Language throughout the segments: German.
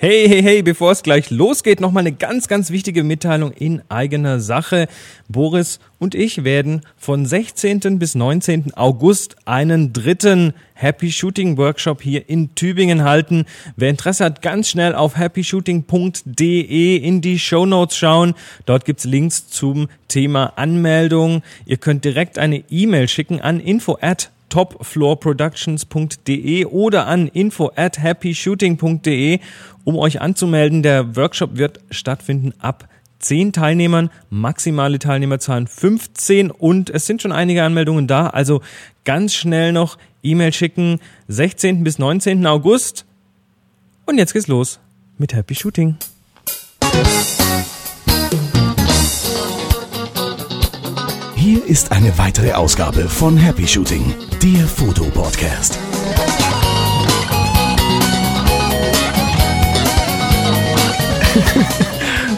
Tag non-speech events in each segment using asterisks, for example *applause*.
Hey, hey, hey, bevor es gleich losgeht, nochmal eine ganz, ganz wichtige Mitteilung in eigener Sache. Boris und ich werden von 16. bis 19. August einen dritten Happy Shooting Workshop hier in Tübingen halten. Wer Interesse hat, ganz schnell auf happyshooting.de in die Show Notes schauen. Dort gibt's Links zum Thema Anmeldung. Ihr könnt direkt eine E-Mail schicken an info at topfloorproductions.de oder an info at happyshooting.de, um euch anzumelden. Der Workshop wird stattfinden ab 10 Teilnehmern, maximale Teilnehmerzahlen 15 und es sind schon einige Anmeldungen da, also ganz schnell noch E-Mail schicken, 16. bis 19. August. Und jetzt geht's los mit Happy Shooting. Hier ist eine weitere Ausgabe von Happy Shooting, der Fotopodcast. *laughs*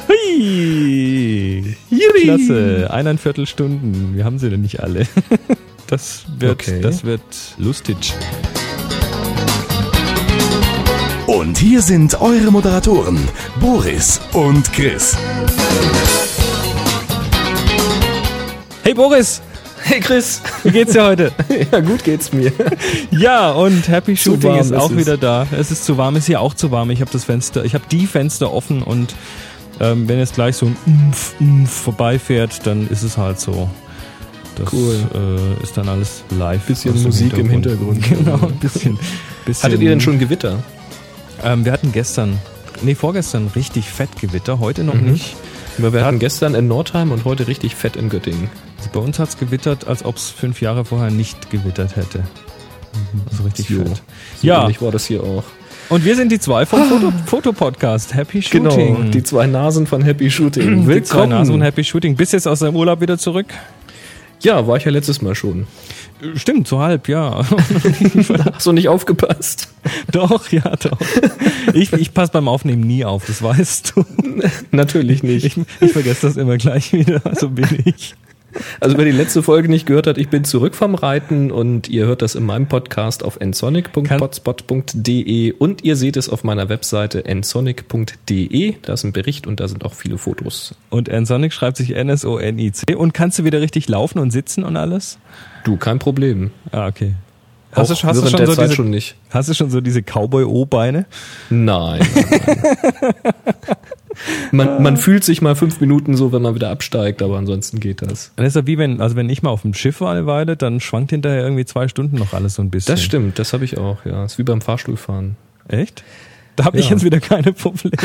Hui! Klasse, eineinviertel Stunden. Wir haben sie denn nicht alle. *laughs* Das wird, Okay. das wird lustig. Und hier sind eure Moderatoren, Boris und Chris. Hey Boris, Hey Chris! wie geht's dir heute? *laughs* Ja, gut geht's mir. *laughs* Ja, und Happy Shooting ist ist auch es. wieder da. Es ist zu warm, ist hier auch zu warm. Ich habe das Fenster, ich habe die Fenster offen und ähm, wenn jetzt gleich so ein Umf, Umf vorbeifährt, dann ist es halt so. Das Cool. äh, ist dann alles live. Bisschen aus dem Musik im Hintergrund. *laughs* Genau, ein bisschen. bisschen Hattet ihr denn schon Gewitter? Ähm, wir hatten gestern, nee, vorgestern richtig fett Gewitter, heute noch Mhm. nicht. Wir hatten gestern in Nordheim und heute richtig fett in Göttingen. Bei uns hat's gewittert, als ob es fünf Jahre vorher nicht gewittert hätte. Also richtig Jo. fett. So Ja. ähnlich war das hier auch. Und wir sind die zwei vom Foto Fotopodcast. Happy Shooting. Genau, die zwei Nasen von Happy Shooting. Die zwei Nasen und Happy Shooting. Bist jetzt aus deinem Urlaub wieder zurück? Ja, war ich ja letztes Mal schon. Stimmt, so halb, ja. *laughs* Hast du nicht aufgepasst? doch, ja, doch. Ich, ich passe beim Aufnehmen nie auf, das weißt du. *laughs* Natürlich nicht. Ich, ich vergesse das immer gleich wieder, so bin ich. Also wer die letzte Folge nicht gehört hat, ich bin zurück vom Reiten und ihr hört das in meinem Podcast auf nsonic.potspot.de und ihr seht es auf meiner Webseite nsonic.de. Da ist ein Bericht und da sind auch viele Fotos. Und Nsonic schreibt sich N-S-O-N-I-C. Und kannst du wieder richtig laufen und sitzen und alles? Du, kein Problem. Ah, okay. Hast du, hast, du schon so diese, schon nicht. hast du schon so diese Cowboy-O-Beine? Nein. nein, nein. *laughs* man, man fühlt sich mal fünf Minuten so, wenn man wieder absteigt, aber ansonsten geht das. Das ist ja wie wenn, also wenn ich mal auf dem Schiff war eine Weile, dann schwankt hinterher irgendwie zwei Stunden noch alles so ein bisschen. Das stimmt, das habe ich auch, ja. Ist wie beim Fahrstuhlfahren. Echt? Da habe ich Ja. jetzt wieder keine Probleme.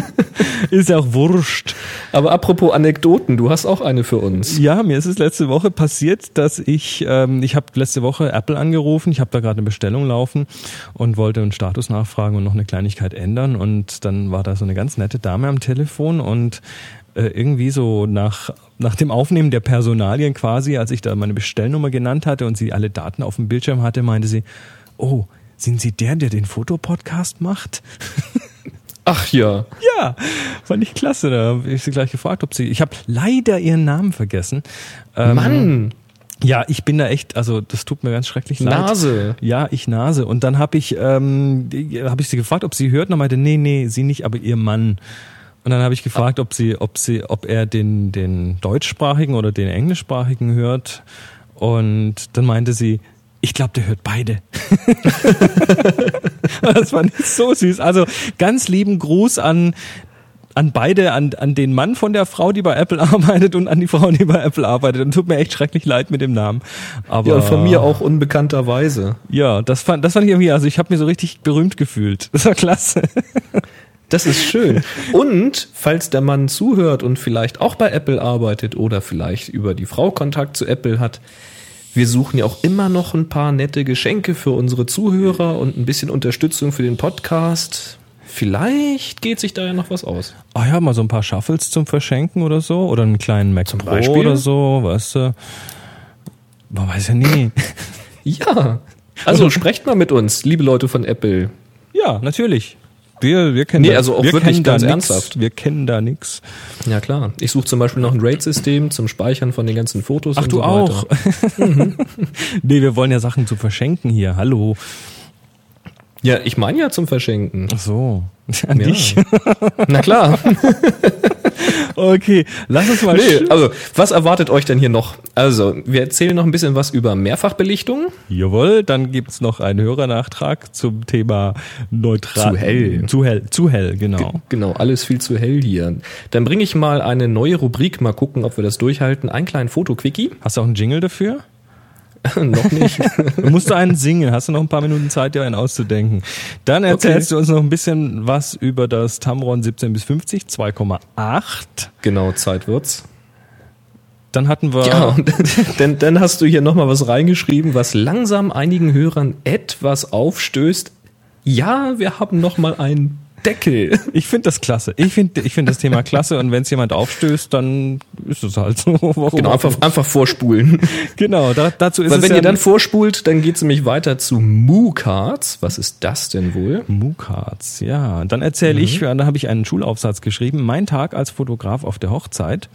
*laughs* ist ja auch wurscht. Aber apropos Anekdoten, du hast auch eine für uns. Ja, mir ist es letzte Woche passiert, dass ich, ähm, ich habe letzte Woche Apple angerufen, ich habe da gerade eine Bestellung laufen und wollte einen Status nachfragen und noch eine Kleinigkeit ändern und dann war da so eine ganz nette Dame am Telefon und äh, irgendwie so nach, nach dem Aufnehmen der Personalien quasi, als ich da meine Bestellnummer genannt hatte und sie alle Daten auf dem Bildschirm hatte, meinte sie, oh, sind Sie der, der den Fotopodcast macht? *laughs* Ach ja. Ja, fand ich klasse. Da habe ich sie gleich gefragt, ob sie. Ich habe leider ihren Namen vergessen. Ähm, Mann, Ja, ich bin da echt, also das tut mir ganz schrecklich leid. Nase. Ja, ich Nase. Und dann habe ich, ähm, habe ich sie gefragt, ob sie hört, und er meinte, nee, nee, sie nicht, aber ihr Mann. Und dann habe ich gefragt, ob sie, ob sie, ob er den, den deutschsprachigen oder den englischsprachigen hört. Und dann meinte sie, ich glaube, der hört beide. *laughs* das fand ich so süß. Also ganz lieben Gruß an an beide, an, an den Mann von der Frau, die bei Apple *laughs* arbeitet und an die Frau, die bei Apple arbeitet. Und tut mir echt schrecklich leid mit dem Namen. Aber Ja, und von mir auch unbekannterweise. Ja, das fand, das fand ich irgendwie, also ich habe mich so richtig berühmt gefühlt. Das war klasse. *laughs* Das ist schön. Und falls der Mann zuhört und vielleicht auch bei Apple arbeitet oder vielleicht über die Frau Kontakt zu Apple hat, wir suchen ja auch immer noch ein paar nette Geschenke für unsere Zuhörer und ein bisschen Unterstützung für den Podcast. Vielleicht geht sich da ja noch was aus. Ah ja, mal so ein paar Shuffles zum Verschenken oder so. Oder einen kleinen Mac Pro Beispiel? oder so, weißt du. Man weiß ja nie. *laughs* Ja. Also sprecht mal mit uns, liebe Leute von Apple. Ja, natürlich. Wir, wir kennen Nee, da, also auch wir wirklich kennen da ganz nix. ernsthaft. Wir kennen da nix. Ja klar. Ich suche zum Beispiel noch ein RAID-System zum Speichern von den ganzen Fotos. Ach, und du so auch. Weiter. *laughs* nee, wir wollen ja Sachen zu verschenken hier. Hallo. Ja, ich meine ja zum Verschenken. Ach so. *laughs* An Ja. dich? *laughs* Na klar. *laughs* Okay, lass uns mal. Nee, also, was erwartet euch denn hier noch? Also, wir erzählen noch ein bisschen was über Mehrfachbelichtung. Jawohl, dann gibt's noch einen Hörernachtrag zum Thema neutral. Zu hell. Zu hell, zu hell, genau. Genau, alles viel zu hell hier. Dann bringe ich mal eine neue Rubrik, mal gucken, ob wir das durchhalten. Ein kleinen Fotoquickie. Hast du auch einen Jingle dafür? *laughs* noch nicht. Du musst du einen singen, hast du noch ein paar Minuten Zeit, dir einen auszudenken. Dann erzählst du uns noch ein bisschen was über das Tamron 17 bis 50, 2,8. genau, Zeit wird's. Dann hatten wir, Ja, und *laughs* dann, dann hast du hier nochmal was reingeschrieben, was langsam einigen Hörern etwas aufstößt. Ja, wir haben nochmal einen Deckel. ich finde das klasse. Ich finde ich find das Thema klasse und wenn es jemand aufstößt, dann ist es halt so. Warum Genau, einfach, einfach vorspulen. genau da, dazu ist Weil es wenn ja ihr dann vorspult, dann geht's nämlich weiter zu Moo-Cards. Was ist das denn wohl? Moocards, ja. Dann erzähle ich, Mhm. da habe ich einen Schulaufsatz geschrieben, mein Tag als Fotograf auf der Hochzeit.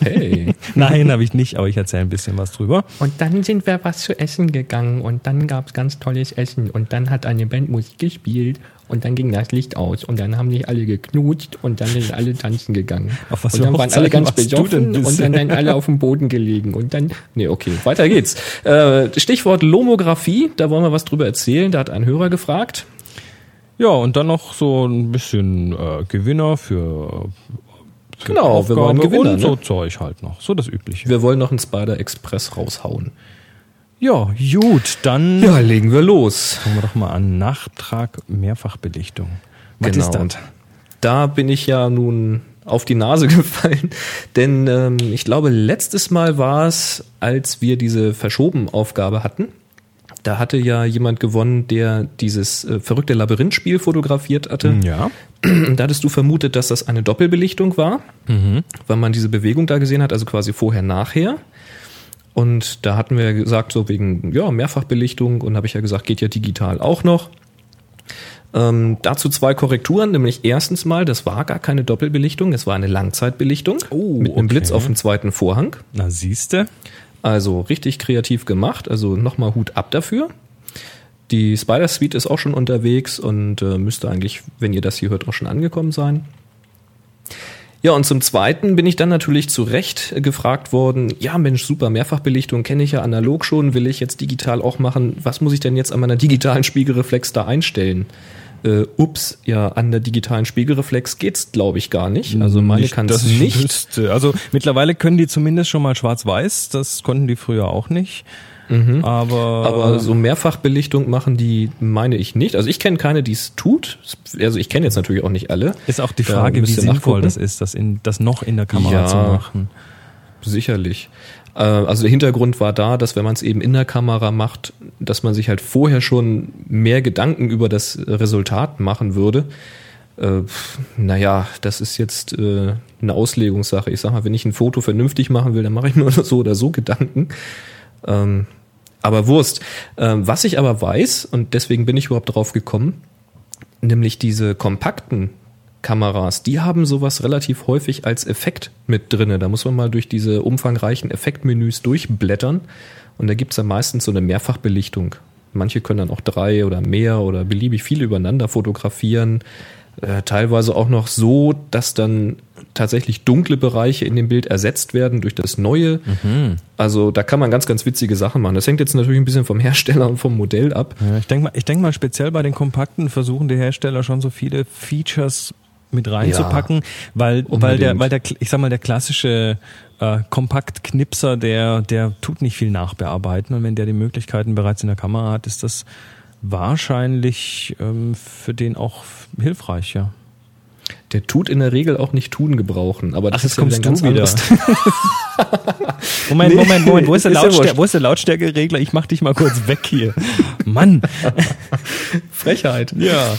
Hey. *laughs* Nein, habe ich nicht, aber ich erzähle ein bisschen was drüber. Und dann sind wir was zu essen gegangen und dann gab's ganz tolles Essen und dann hat eine Band Musik gespielt und dann ging das Licht aus und dann haben sich alle geknutscht und dann sind alle tanzen gegangen. Auf was und dann waren alle ganz besoffen und dann sind alle auf dem Boden gelegen und dann Nee, okay, weiter geht's. Äh, Stichwort Lomographie, da wollen wir was drüber erzählen. Da hat ein Hörer gefragt. Ja, und dann noch so ein bisschen äh, Gewinner für, für Genau, wir wollen Gewinner, und so ne? Zeug halt noch. So das Übliche. Wir wollen noch einen Spider Express raushauen. Ja, gut, dann Ja, legen wir los. fangen wir doch mal an. Nachtrag Mehrfachbelichtung. Was Genau. ist das? Da bin ich ja nun auf die Nase *laughs* gefallen, denn ähm, ich glaube, letztes Mal war es, als wir diese Verschoben-Aufgabe hatten. Da hatte ja jemand gewonnen, der dieses äh, verrückte Labyrinthspiel fotografiert hatte. Ja. Und *clears throat* da hattest du vermutet, dass das eine Doppelbelichtung war, weil man diese Bewegung da gesehen hat, also quasi vorher, nachher. Und da hatten wir gesagt, so wegen ja, Mehrfachbelichtung und habe ich ja gesagt, geht ja digital auch noch. Ähm, dazu zwei Korrekturen, nämlich erstens mal, das war gar keine Doppelbelichtung, es war eine Langzeitbelichtung Oh, mit einem okay. Blitz auf dem zweiten Vorhang. Na, siehste. Also richtig kreativ gemacht, also nochmal Hut ab dafür. Die Spider Suite ist auch schon unterwegs und äh, müsste eigentlich, wenn ihr das hier hört, auch schon angekommen sein. Ja, und zum Zweiten bin ich dann natürlich zu Recht äh, gefragt worden, ja Mensch, super, Mehrfachbelichtung kenne ich ja analog schon, will ich jetzt digital auch machen. Was muss ich denn jetzt an meiner digitalen Spiegelreflex da einstellen? Äh, ups, ja, an der digitalen Spiegelreflex geht's, glaube ich, gar nicht. Also meine Nicht, kann es ich nicht. wüsste. Also mittlerweile können die zumindest schon mal schwarz-weiß. Das konnten die früher auch nicht. Aber, Aber so Mehrfachbelichtung machen die, meine ich nicht. Also ich kenne keine, die es tut. Also ich kenne jetzt natürlich auch nicht alle. ist auch die Frage, wie sinnvoll nachgucken. das ist, das, in, das noch in der Kamera Ja. zu machen. Sicherlich. Äh, Also der Hintergrund war da, dass wenn man es eben in der Kamera macht, dass man sich halt vorher schon mehr Gedanken über das Resultat machen würde. Äh, naja, das ist jetzt äh, eine Auslegungssache. Ich sag mal, wenn ich ein Foto vernünftig machen will, dann mache ich *laughs* nur so oder so Gedanken. Ähm, aber Wurst. Ähm, was ich aber weiß, und deswegen bin ich überhaupt drauf gekommen, nämlich diese kompakten Kameras, die haben sowas relativ häufig als Effekt mit drinne. Da muss man mal durch diese umfangreichen Effektmenüs durchblättern und da gibt's dann meistens so eine Mehrfachbelichtung. Manche können dann auch drei oder mehr oder beliebig viele übereinander fotografieren. Äh, teilweise auch noch so, dass dann tatsächlich dunkle Bereiche in dem Bild ersetzt werden durch das Neue. Also da kann man ganz, ganz witzige Sachen machen. Das hängt jetzt natürlich ein bisschen vom Hersteller und vom Modell ab. Ja, ich denke mal, ich denk mal, speziell bei den Kompakten versuchen die Hersteller schon so viele Features mit reinzupacken, weil, weil der, weil der, ich sag mal, der klassische äh, Kompaktknipser, der, der tut nicht viel nachbearbeiten und wenn der die Möglichkeiten bereits in der Kamera hat, ist das wahrscheinlich ähm, für den auch hilfreich, ja. Der tut in der Regel auch nicht tun gebrauchen, aber das Ach, ist ja wieder kommst du ganz wieder. anderes. *laughs* *laughs* Moment, Nee, Moment, Moment, wo ist der, ja wo ist der Lautstärkeregler? Ich mach dich mal kurz weg hier. Mann. *laughs* Frechheit. Ja.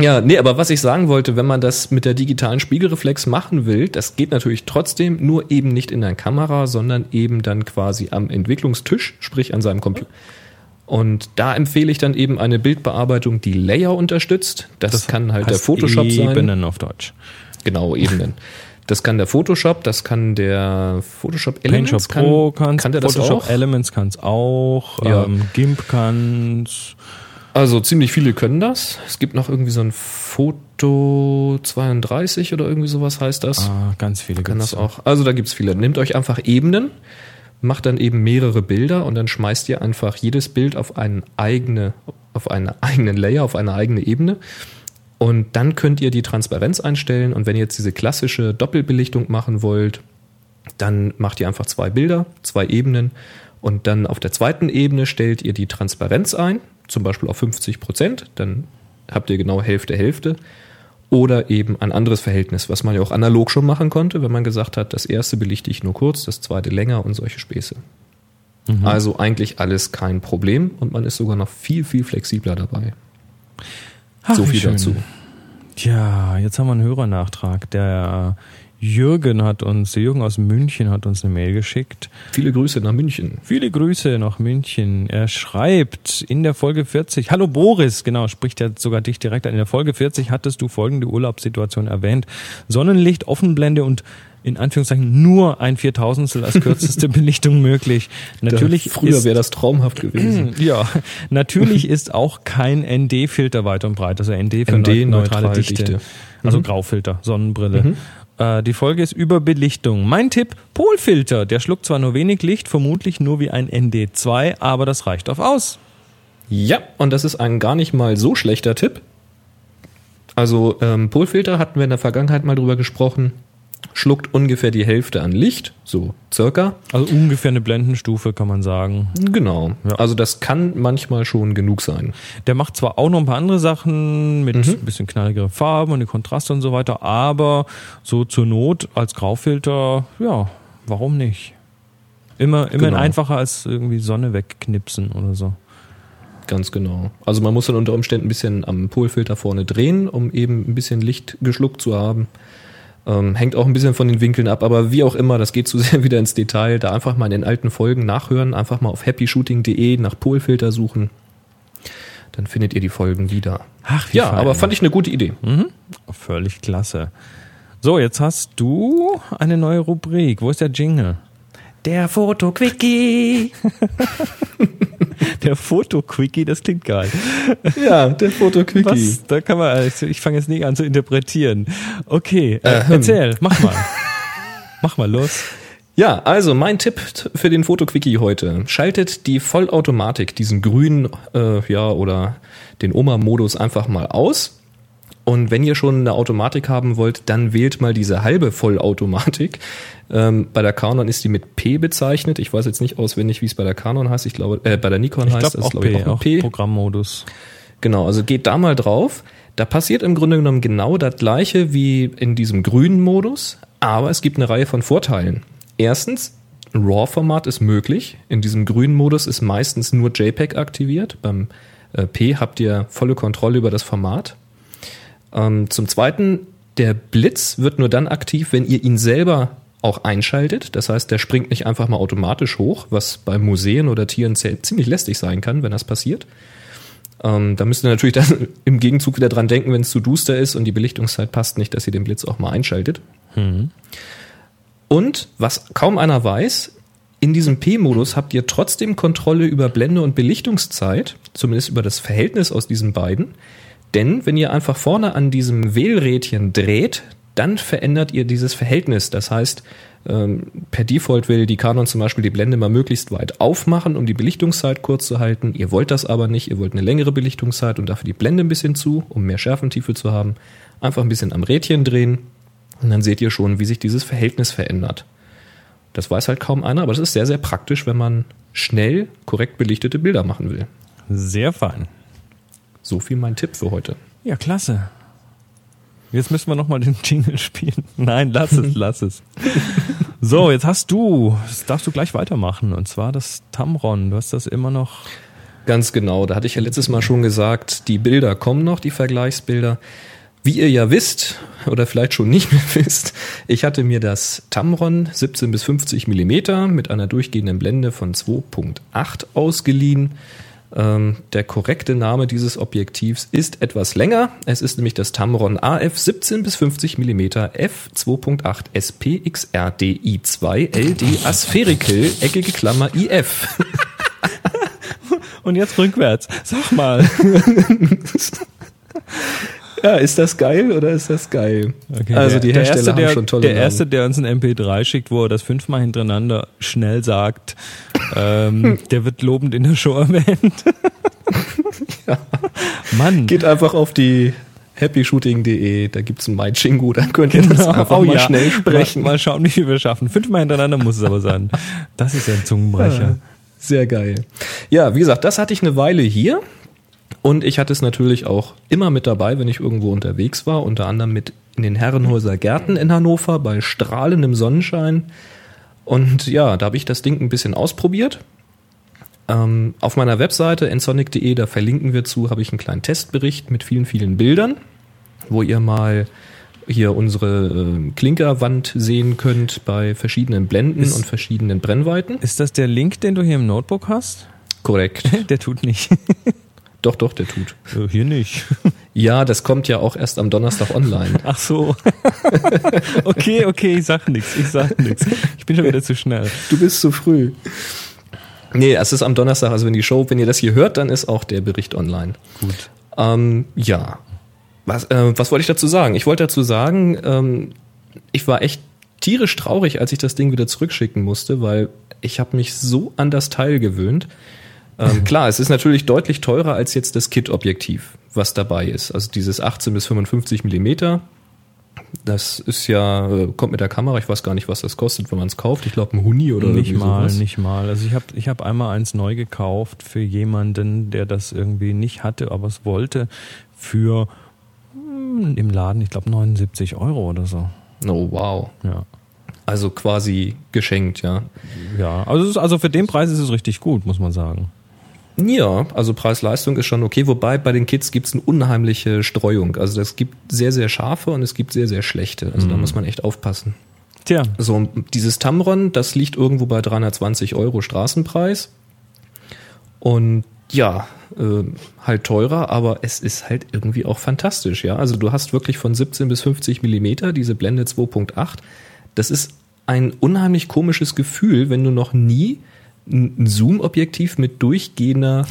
Ja, nee, aber was ich sagen wollte, wenn man das mit der digitalen Spiegelreflex machen will, das geht natürlich trotzdem nur eben nicht in der Kamera, sondern eben dann quasi am Entwicklungstisch, sprich an seinem Computer. Und da empfehle ich dann eben eine Bildbearbeitung, die Layer unterstützt. Das, kann halt der Photoshop sein. Ebenen auf Deutsch. Genau, Ebenen. Das kann der Photoshop, das kann der Photoshop Elements. PaintShop kann, Pro kann's, kann der das Photoshop auch? Elements kann's auch, Ja. ähm, GIMP kann's. Also ziemlich viele können das. Es gibt noch irgendwie so ein Foto 32 oder irgendwie sowas heißt das. Ah, ganz viele kann das auch. Also da gibt's viele. Nehmt euch einfach Ebenen, macht dann eben mehrere Bilder und dann schmeißt ihr einfach jedes Bild auf einen eigene, auf einen eigenen Layer, auf eine eigene Ebene. Und dann könnt ihr die Transparenz einstellen. Und wenn ihr jetzt diese klassische Doppelbelichtung machen wollt, dann macht ihr einfach zwei Bilder, zwei Ebenen. Und dann auf der zweiten Ebene stellt ihr die Transparenz ein, zum Beispiel auf 50 Prozent. Dann habt ihr genau Hälfte, Hälfte. Oder eben ein anderes Verhältnis, was man ja auch analog schon machen konnte, wenn man gesagt hat, das erste belichte ich nur kurz, das zweite länger und solche Späße. Also eigentlich alles kein Problem und man ist sogar noch viel, viel flexibler dabei. Ach, so viel schön. dazu. Tja, jetzt haben wir einen Hörernachtrag. Der Jürgen hat uns, Jürgen aus München hat uns eine Mail geschickt. Viele Grüße nach München. Viele Grüße nach München. Er schreibt in der Folge 40, hallo Boris, genau, spricht ja sogar dich direkt an. In der Folge 40 hattest du folgende Urlaubssituation erwähnt. Sonnenlicht, Offenblende und in Anführungszeichen nur ein Viertausendstel als kürzeste *laughs* Belichtung möglich. Natürlich Früher ist, wäre das traumhaft gewesen. *clears throat* ja, natürlich ist auch kein ND-Filter weit und breit, also ND für ND, neu- neutrale neutrale Dichte. Dichte. Also Graufilter, Sonnenbrille. Äh, die Folge ist über Belichtung. Mein Tipp, Polfilter. Der schluckt zwar nur wenig Licht, vermutlich nur wie ein ND2, aber das reicht auf aus. Ja, und das ist ein gar nicht mal so schlechter Tipp. Also ähm, Polfilter hatten wir in der Vergangenheit mal drüber gesprochen. Schluckt ungefähr die Hälfte an Licht, so circa. Also ungefähr eine Blendenstufe, kann man sagen. Genau. Ja. Also das kann manchmal schon genug sein. Der macht zwar auch noch ein paar andere Sachen mit ein bisschen knalligere Farben und die Kontraste und so weiter, aber so zur Not als Graufilter, ja, warum nicht? Immer, immerhin Genau. einfacher als irgendwie Sonne wegknipsen oder so. Ganz genau. Also man muss dann unter Umständen ein bisschen am Polfilter vorne drehen, um eben ein bisschen Licht geschluckt zu haben. Ähm, hängt auch ein bisschen von den Winkeln ab, aber wie auch immer, das geht zu *laughs* sehr wieder ins Detail. Da einfach mal in den alten Folgen nachhören, einfach mal auf happyshooting.de nach Polfilter suchen. Dann findet ihr die Folgen wieder. Ach, Ja, aber fand ich eine gute Idee. Völlig klasse. So, jetzt hast du eine neue Rubrik. Wo ist der Jingle? Der Foto-Quickie. *laughs* Der Foto-Quickie, das klingt geil. Ja, der Foto-Quickie. Was? Da kann man, also ich fange jetzt nicht an zu interpretieren. Okay, äh, Ahem. erzähl, mach mal. mach mal los. Ja, also mein Tipp für den Fotoquickie heute. Schaltet die Vollautomatik, diesen grünen, äh, ja, oder den Oma-Modus einfach mal aus. Und wenn ihr schon eine Automatik haben wollt, dann wählt mal diese halbe Vollautomatik. Ähm, bei der Canon ist die mit P bezeichnet. Ich weiß jetzt nicht auswendig, wie es bei der Canon heißt. Ich glaube, äh, bei der Nikon Ich heißt auch, glaube ich, P, auch mit P. Programmmodus. Genau, also geht da mal drauf. Da passiert im Grunde genommen genau das gleiche wie in diesem grünen Modus, aber es gibt eine Reihe von Vorteilen. Erstens, RAW-Format ist möglich. In diesem grünen Modus ist meistens nur JPEG aktiviert. Beim äh, P habt ihr volle Kontrolle über das Format. Ähm, zum Zweiten, der Blitz wird nur dann aktiv, wenn ihr ihn selber auch einschaltet. Das heißt, der springt nicht einfach mal automatisch hoch, was bei Museen oder Tieren zie- ziemlich lästig sein kann, wenn das passiert. Ähm, da müsst ihr natürlich dann *laughs* im Gegenzug wieder dran denken, wenn es zu duster ist und die Belichtungszeit passt nicht, dass ihr den Blitz auch mal einschaltet. Und was kaum einer weiß, in diesem P-Modus habt ihr trotzdem Kontrolle über Blende und Belichtungszeit, zumindest über das Verhältnis aus diesen beiden. Denn wenn ihr einfach vorne an diesem Wählrädchen dreht, dann verändert ihr dieses Verhältnis. Das heißt, ähm, per Default will die Canon zum Beispiel die Blende mal möglichst weit aufmachen, um die Belichtungszeit kurz zu halten. Ihr wollt das aber nicht. Ihr wollt eine längere Belichtungszeit und dafür die Blende ein bisschen zu, um mehr Schärfentiefe zu haben. Einfach ein bisschen am Rädchen drehen und dann seht ihr schon, wie sich dieses Verhältnis verändert. Das weiß halt kaum einer, aber das ist sehr, sehr praktisch, wenn man schnell korrekt belichtete Bilder machen will. Sehr fein. So viel mein Tipp für heute. Ja, klasse. Jetzt müssen wir nochmal den *laughs* Jingle spielen. Nein, lass es, lass es. *laughs* So, jetzt hast du, das darfst du gleich weitermachen, und zwar das Tamron. Du hast das immer noch. Ganz genau, da hatte ich ja letztes Mal schon gesagt, die Bilder kommen noch, die Vergleichsbilder. Wie ihr ja wisst, oder vielleicht schon nicht mehr *laughs* wisst, ich hatte mir das Tamron 17 bis 50 Millimeter mit einer durchgehenden Blende von 2.8 ausgeliehen. Ähm, der korrekte Name dieses Objektivs ist etwas länger. Es ist nämlich das Tamron AF 17 bis 50 Millimeter f 2.8 SPXR DI2 LD Aspherical eckige Klammer IF. *laughs* Und jetzt rückwärts. Sag mal. *laughs* Ja, ist das geil oder ist das geil? Okay, also der, die der Hersteller erste, der, haben schon tolle Der Namen. erste, der uns ein MP3 schickt, wo er das fünfmal hintereinander schnell sagt, ähm, der wird lobend in der Show erwähnt. *laughs* Mann. Geht einfach auf die happyshooting.de, da gibt's ein MyChingu, dann könnt ihr das einfach Oh mal ja. schnell sprechen. Mal, mal schauen, wie viel wir schaffen. Fünfmal hintereinander muss es aber sein. Das ist ja ein Zungenbrecher. Sehr geil. Ja, wie gesagt, das hatte ich eine Weile hier. Und ich hatte es natürlich auch immer mit dabei, wenn ich irgendwo unterwegs war, unter anderem mit in den Herrenhäuser Gärten in Hannover bei strahlendem Sonnenschein. Und ja, da habe ich das Ding ein bisschen ausprobiert. Ähm, auf meiner Webseite ensonic.de, da verlinken wir zu, habe ich einen kleinen Testbericht mit vielen, vielen Bildern, wo ihr mal hier unsere äh, Klinkerwand sehen könnt bei verschiedenen Blenden Ist- und verschiedenen Brennweiten. Ist das der Link, den du hier im Notebook hast? Korrekt. *laughs* Der tut nicht. Doch, doch, der tut. Äh, Hier nicht. *laughs* Ja, das kommt ja auch erst am Donnerstag online. Ach so. *laughs* Okay, okay, ich sag nix, ich sag nix. Ich bin schon wieder zu schnell. Du bist zu früh. Nee, es ist am Donnerstag, also wenn die Show, wenn ihr das hier hört, dann ist auch der Bericht online. Gut. Ähm, ja. Was, äh, was wollte ich dazu sagen? Ich wollte dazu sagen, ähm, ich war echt tierisch traurig, als ich das Ding wieder zurückschicken musste, weil ich habe mich so an das Teil gewöhnt. Ähm, *laughs* klar, es ist natürlich deutlich teurer als jetzt das Kit-Objektiv, was dabei ist. Also dieses 18 bis 55 Millimeter. Das ist ja, äh, kommt mit der Kamera, ich weiß gar nicht, was das kostet, wenn man es kauft. Ich glaube, ein Huni oder nicht mal, sowas. nicht mal. Also ich habe ich hab einmal eins neu gekauft für jemanden, der das irgendwie nicht hatte, aber es wollte für hm, im Laden, ich glaube 79 Euro oder so. Oh, wow. Ja. Also quasi geschenkt, ja. Ja, also, also für den Preis ist es richtig gut, muss man sagen. Ja, also Preis-Leistung ist schon okay, wobei bei den Kids gibt's eine unheimliche Streuung. Also es gibt sehr, sehr scharfe und es gibt sehr, sehr schlechte. Also da muss man echt aufpassen. Tja, So, dieses Tamron, das liegt irgendwo bei 320 Euro Straßenpreis. Und ja, äh, halt teurer, aber es ist halt irgendwie auch fantastisch, ja. Also du hast wirklich von 17 bis 50 Millimeter diese Blende 2.8. Das ist ein unheimlich komisches Gefühl, wenn du noch nie ein Zoom-Objektiv mit durchgehender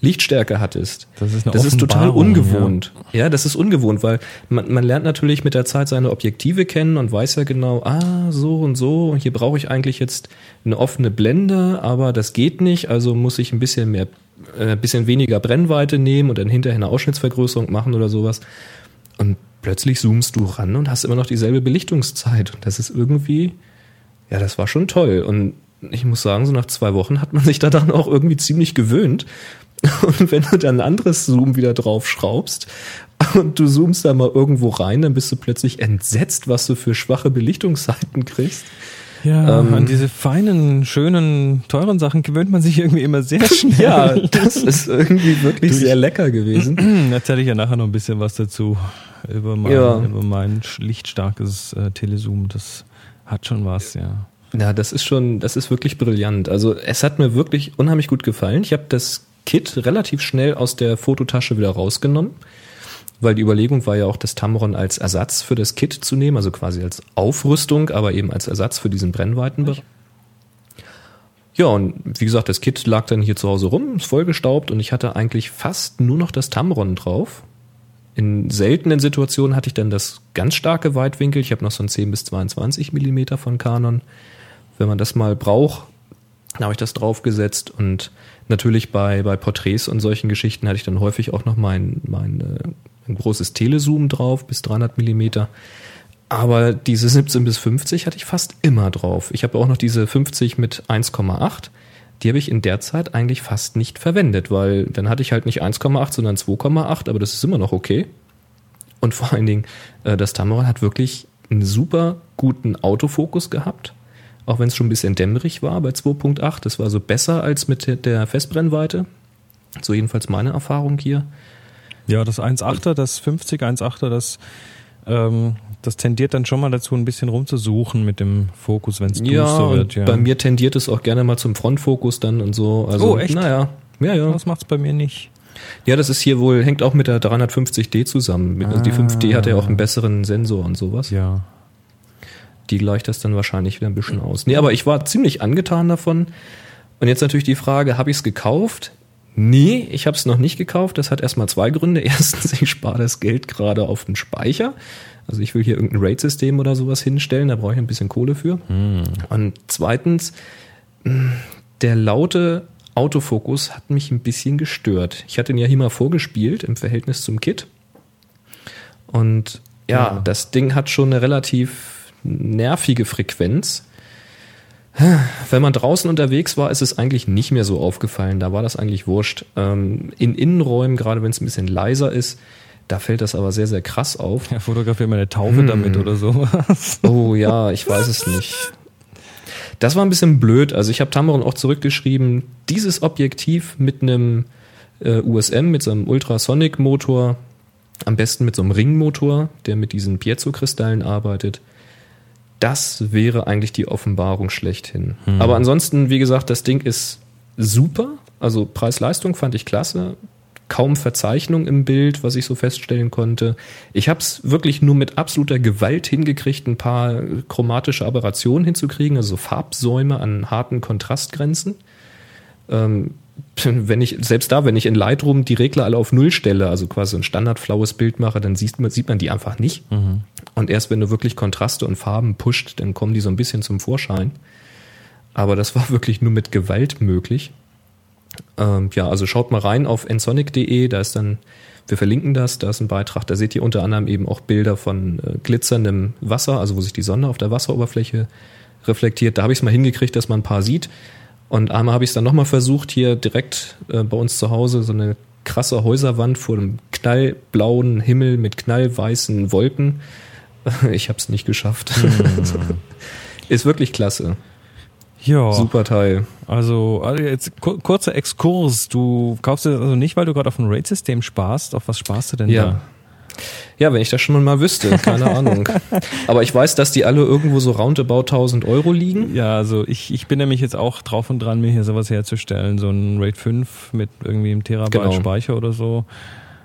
Lichtstärke hattest. Das ist das ist total ungewohnt. Ja. das ist ungewohnt, weil man, man lernt natürlich mit der Zeit seine Objektive kennen und weiß ja genau, ah, so und so, und hier brauche ich eigentlich jetzt eine offene Blende, aber das geht nicht, also muss ich ein bisschen mehr, äh, ein bisschen weniger Brennweite nehmen und dann hinterher eine Ausschnittsvergrößerung machen oder sowas. Und plötzlich zoomst du ran und hast immer noch dieselbe Belichtungszeit. Und das ist irgendwie, ja, das war schon toll. Und ich muss sagen, so nach zwei Wochen hat man sich daran auch irgendwie ziemlich gewöhnt. Und wenn du dann ein anderes Zoom wieder draufschraubst und du zoomst da mal irgendwo rein, dann bist du plötzlich entsetzt, was du für schwache Belichtungszeiten kriegst. ja Ähm, an diese feinen, schönen, teuren Sachen gewöhnt man sich irgendwie immer sehr *laughs* schnell. Ja, das ist irgendwie wirklich sehr lecker gewesen. *clears throat* Erzähle ich ja nachher noch ein bisschen was dazu über mein, Ja. über mein lichtstarkes äh, Telezoom. Das hat schon was, ja. Ja, das ist schon, das ist wirklich brillant. Also es hat mir wirklich unheimlich gut gefallen. Ich habe das Kit relativ schnell aus der Fototasche wieder rausgenommen, weil die Überlegung war ja auch, das Tamron als Ersatz für das Kit zu nehmen, also quasi als Aufrüstung, aber eben als Ersatz für diesen Brennweitenbereich. Ja, und wie gesagt, das Kit lag dann hier zu Hause rum, ist vollgestaubt und ich hatte eigentlich fast nur noch das Tamron drauf. In seltenen Situationen hatte ich dann das ganz starke Weitwinkel. Ich habe noch so ein 10 bis 22 Millimeter von Canon. Wenn man das mal braucht, dann habe ich das draufgesetzt und natürlich bei, bei Porträts und solchen Geschichten hatte ich dann häufig auch noch mein, mein äh, ein großes Telezoom drauf bis 300 Millimeter. Aber diese 17 bis 50 hatte ich fast immer drauf. Ich habe auch noch diese 50 mit 1,8. Die habe ich in der Zeit eigentlich fast nicht verwendet, weil dann hatte ich halt nicht 1,8, sondern 2,8, aber das ist immer noch okay. Und vor allen Dingen, äh, das Tamron hat wirklich einen super guten Autofokus gehabt, auch wenn es schon ein bisschen dämmerig war bei 2.8. Das war so besser als mit der- Festbrennweite. So jedenfalls meine Erfahrung hier. Ja, das 1.8er, das 50 1.8er, das, ähm, das tendiert dann schon mal dazu, ein bisschen rumzusuchen mit dem Fokus, wenn es Ja, wird. Ja, bei mir tendiert es auch gerne mal zum Frontfokus dann und so. Also, Oh, echt? Naja, ja, ja. Das macht's bei mir nicht. Ja, das ist hier wohl, hängt auch mit der 350D zusammen. Also die Ah. 5D hat ja auch einen besseren Sensor und sowas. Ja. Die gleicht das dann wahrscheinlich wieder ein bisschen aus. Nee, aber ich war ziemlich angetan davon. Und jetzt natürlich die Frage, habe ich es gekauft? Nee, ich habe es noch nicht gekauft. Das hat erstmal zwei Gründe. *laughs* Erstens, ich spare das Geld gerade auf den Speicher. Also ich will hier irgendein RAID-System oder sowas hinstellen, da brauche ich ein bisschen Kohle für. Und zweitens, mh, der laute Autofokus hat mich ein bisschen gestört. Ich hatte ihn ja hier mal vorgespielt im Verhältnis zum Kit. Und ja, Ja. das Ding hat schon eine relativ nervige Frequenz. Wenn man draußen unterwegs war, ist es eigentlich nicht mehr so aufgefallen. Da war das eigentlich wurscht. Ähm, in Innenräumen, gerade wenn es ein bisschen leiser ist, da fällt das aber sehr, sehr krass auf. Ja, fotografiere mal eine Taufe damit oder sowas. *laughs* Oh ja, ich weiß es nicht. Das war ein bisschen blöd. Also ich habe Tamron auch zurückgeschrieben, dieses Objektiv mit einem äh, USM, mit so einem Ultrasonic-Motor, am besten mit so einem Ringmotor, der mit diesen Piezo-Kristallen arbeitet, das wäre eigentlich die Offenbarung schlechthin. Aber ansonsten, wie gesagt, das Ding ist super. Also Preis-Leistung fand ich klasse. Kaum Verzeichnung im Bild, was ich so feststellen konnte. Ich habe es wirklich nur mit absoluter Gewalt hingekriegt, ein paar chromatische Aberrationen hinzukriegen, also so Farbsäume an harten Kontrastgrenzen. Ähm, *laughs* wenn ich, selbst da, wenn ich in Lightroom die Regler alle auf Null stelle, also quasi ein standardflaues Bild mache, dann sieht man, sieht man die einfach nicht. Und erst wenn du wirklich Kontraste und Farben pusht, dann kommen die so ein bisschen zum Vorschein. Aber das war *laughs* wirklich nur mit Gewalt möglich. Ähm, ja, also schaut mal rein auf nsonic.de, da ist dann, wir verlinken das, da ist ein Beitrag, da seht ihr unter anderem eben auch Bilder von äh, glitzerndem Wasser, also wo sich die Sonne auf der Wasseroberfläche reflektiert. Da habe ich es mal hingekriegt, dass man ein paar sieht. Und einmal habe ich es dann nochmal versucht, hier direkt äh, bei uns zu Hause, so eine krasse Häuserwand vor einem knallblauen Himmel mit knallweißen Wolken. *laughs* Ich habe es nicht geschafft. *laughs* Ist wirklich klasse. Ja, Super Teil. also, also jetzt ku- kurzer Exkurs. Du kaufst es also nicht, weil du gerade auf ein RAID-System sparst. Auf was sparst du denn Ja. Ja, wenn ich das schon mal wüsste, keine Ahnung. *laughs* Aber ich weiß, dass die alle irgendwo so roundabout 1000 Euro liegen. Ja, also ich, ich bin nämlich jetzt auch drauf und dran, mir hier sowas herzustellen. So ein RAID 5 mit irgendwie einem Terabyte Genau. Speicher oder so.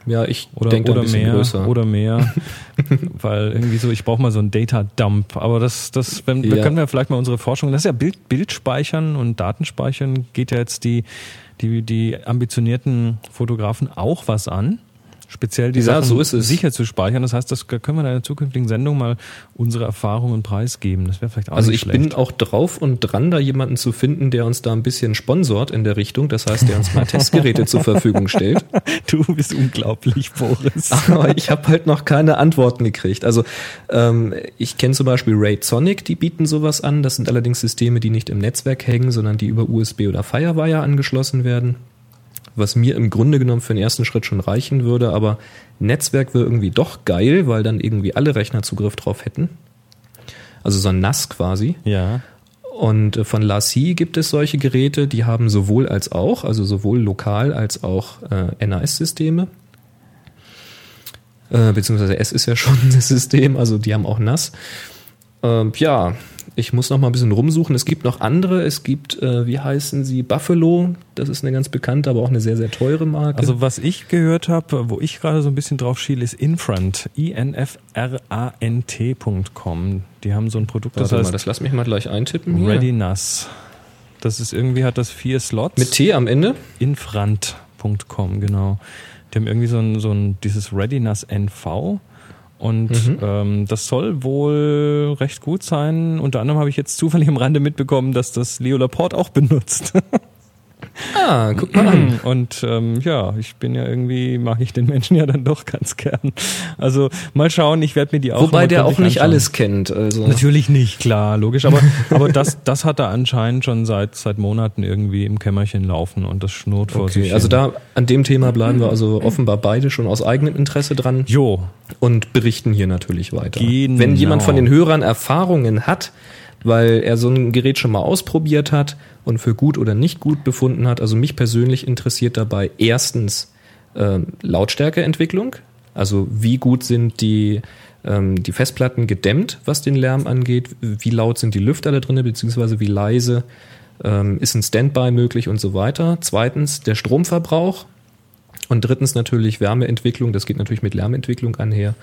Ja, ich Oder, denke oder ein bisschen mehr. größer. Oder mehr. *laughs* weil irgendwie so, ich brauche mal so einen Data-Dump. Aber das, das wenn, da Ja. können wir vielleicht mal unsere Forschung, das ist ja Bild, Bildspeichern und Datenspeichern, geht ja jetzt die, die, die ambitionierten Fotografen auch was an. Speziell die Ja, Sachen so ist es. sicher zu speichern. Das heißt, das können wir in einer zukünftigen Sendung mal unsere Erfahrungen preisgeben. Das wäre vielleicht auch Also ich schlecht. bin auch drauf und dran, da jemanden zu finden, der uns da ein bisschen sponsort in der Richtung. Das heißt, der uns mal Testgeräte zur Verfügung stellt. *laughs* du bist unglaublich, Boris. *laughs* Aber ich habe halt noch keine Antworten gekriegt. Also ähm, ich kenne zum Beispiel Raid Sonic, die bieten sowas an. Das sind allerdings Systeme, die nicht im Netzwerk hängen, sondern die über USB oder Firewire angeschlossen werden. Was mir im Grunde genommen für den ersten Schritt schon reichen würde, aber Netzwerk wäre irgendwie doch geil, weil dann irgendwie alle Rechner Zugriff drauf hätten. Also so ein NAS quasi. Ja. Und äh, von LaCie gibt es solche Geräte, die haben sowohl als auch, also sowohl lokal als auch äh, NAS-Systeme. Äh, beziehungsweise S ist ja schon *laughs* das System, also die haben auch NAS. Ähm, ja, ich muss noch mal ein bisschen rumsuchen. Es gibt noch andere. Es gibt, äh, wie heißen sie, Buffalo. Das ist eine ganz bekannte, aber auch eine sehr, sehr teure Marke. Also was ich gehört habe, wo ich gerade so ein bisschen drauf schiele, ist Infront. infrant.com. Die haben so ein Produkt, das Warte heißt mal, das lass mich mal gleich eintippen. hier. Ready NAS. Das ist irgendwie, hat das vier Slots. Mit T am Ende. Infrant.com, genau. Die haben irgendwie so ein, so ein dieses Ready NAS NV. Und Mhm. ähm, das soll wohl recht gut sein. Unter anderem habe ich jetzt zufällig am Rande mitbekommen, dass das Leo Laporte auch benutzt. *laughs* Ah, guck mal an. *clears throat* Und ähm, ja, ich bin ja irgendwie, mag ich den Menschen ja dann doch ganz gern. Also mal schauen, ich werde mir die auch Wobei der auch nicht anschauen. alles kennt. Also. Natürlich nicht, klar, logisch. Aber, *laughs* aber das, das hat er anscheinend schon seit, seit Monaten irgendwie im Kämmerchen laufen und das schnurrt vor sich. Okay, also hin. da an dem Thema bleiben wir also offenbar beide schon aus eigenem Interesse dran Jo, und berichten hier natürlich weiter. Genau. Wenn jemand von den Hörern Erfahrungen hat, weil er so ein Gerät schon mal ausprobiert hat und für gut oder nicht gut befunden hat, also mich persönlich interessiert dabei erstens ähm, Lautstärkeentwicklung, also wie gut sind die ähm, die Festplatten gedämmt, was den Lärm angeht, wie laut sind die Lüfter da drin, beziehungsweise wie leise ähm, ist ein Standby möglich und so weiter. Zweitens der Stromverbrauch. Und drittens natürlich Wärmeentwicklung, das geht natürlich mit Lärmentwicklung einher.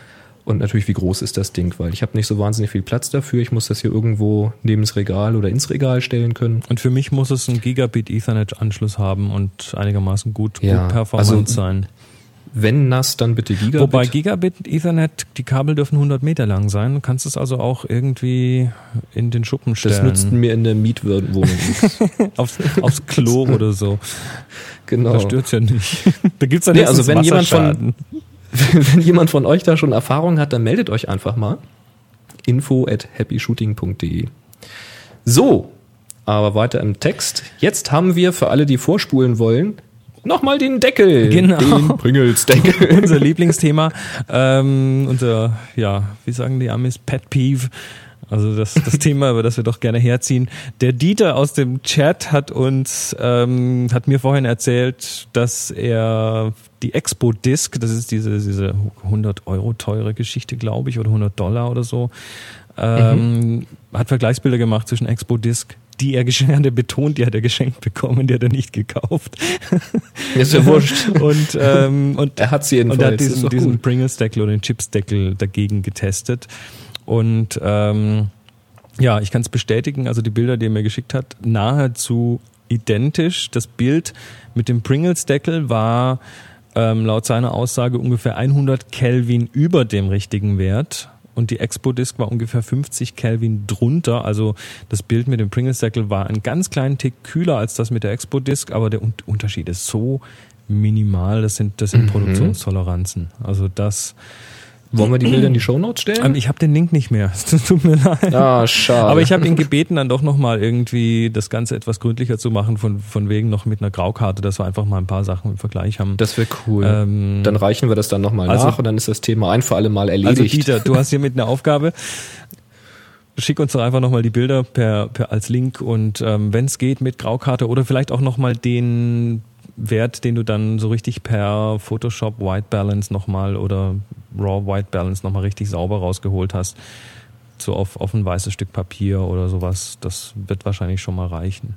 Und natürlich, wie groß ist das Ding? Weil ich habe nicht so wahnsinnig viel Platz dafür. Ich muss das hier irgendwo neben das Regal oder ins Regal stellen können. Und für mich muss es einen Gigabit Ethernet-Anschluss haben und einigermaßen gut, Ja, gut performant also sein. Wenn nass, dann bitte Gigabit. Wobei Gigabit Ethernet, die Kabel dürfen 100 Meter lang sein. Du kannst es also auch irgendwie in den Schuppen stellen. das nützt mir in der Mietwohnung *laughs* nichts. aufs, aufs Klo oder so. Genau. Das stört ja nicht. *laughs* Da gibt's dann Nee, also wenn jemand von-. *laughs* Wenn jemand von euch da schon Erfahrung hat, dann meldet euch einfach mal. Info at happyshooting.de. So, aber weiter im Text. Jetzt haben wir für alle, die vorspulen wollen, nochmal den Deckel. Genau. Den Pringles-Deckel. *laughs* unser Lieblingsthema, ähm, unser, ja, wie sagen die Amis, Pet Peeve. Also das, das Thema, über das wir doch gerne herziehen. Der Dieter aus dem Chat hat uns, ähm, hat mir vorhin erzählt, dass er die Expo Disc, das ist diese, diese 100 Euro teure Geschichte, glaube ich, oder 100 Dollar oder so, ähm, hat Vergleichsbilder gemacht zwischen Expo Disc, die er geschenkt, *laughs* er betont, die hat er geschenkt bekommen, die hat er nicht gekauft. Ist ja wurscht. *laughs* Und, ähm, und Er hat sie und jedenfalls. er hat diesen, diesen. Pringles-Deckel oder den Chips-Deckel dagegen getestet. Und ähm, ja, ich kann es bestätigen, also die Bilder, die er mir geschickt hat, nahezu identisch. Das Bild mit dem Pringles-Deckel war ähm, laut seiner Aussage ungefähr 100 Kelvin über dem richtigen Wert. Und die Expo-Disc war ungefähr 50 Kelvin drunter. Also das Bild mit dem Pringles-Deckel war einen ganz kleinen Tick kühler als das mit der Expo-Disc, aber der Un- Unterschied ist so minimal. Das sind, das sind Mhm. Produktionstoleranzen. Also das. Wollen wir die Bilder in die Shownotes stellen? Ähm, ich habe den Link nicht mehr. *laughs* Es tut mir leid. ah, schade. Aber ich habe ihn gebeten, dann doch nochmal irgendwie das Ganze etwas gründlicher zu machen, von, von wegen noch mit einer Graukarte, dass wir einfach mal ein paar Sachen im Vergleich haben. das wäre cool. Ähm, dann reichen wir das dann nochmal also- nach und dann ist das Thema ein für alle Mal erledigt. Also Dieter, du hast hiermit eine Aufgabe. Schick uns doch einfach nochmal die Bilder per, per als Link und ähm, wenn es geht mit Graukarte oder vielleicht auch nochmal den Wert, den du dann so richtig per Photoshop White Balance nochmal oder Raw White Balance nochmal richtig sauber rausgeholt hast. So auf, auf ein weißes Stück Papier oder sowas. Das wird wahrscheinlich schon mal reichen.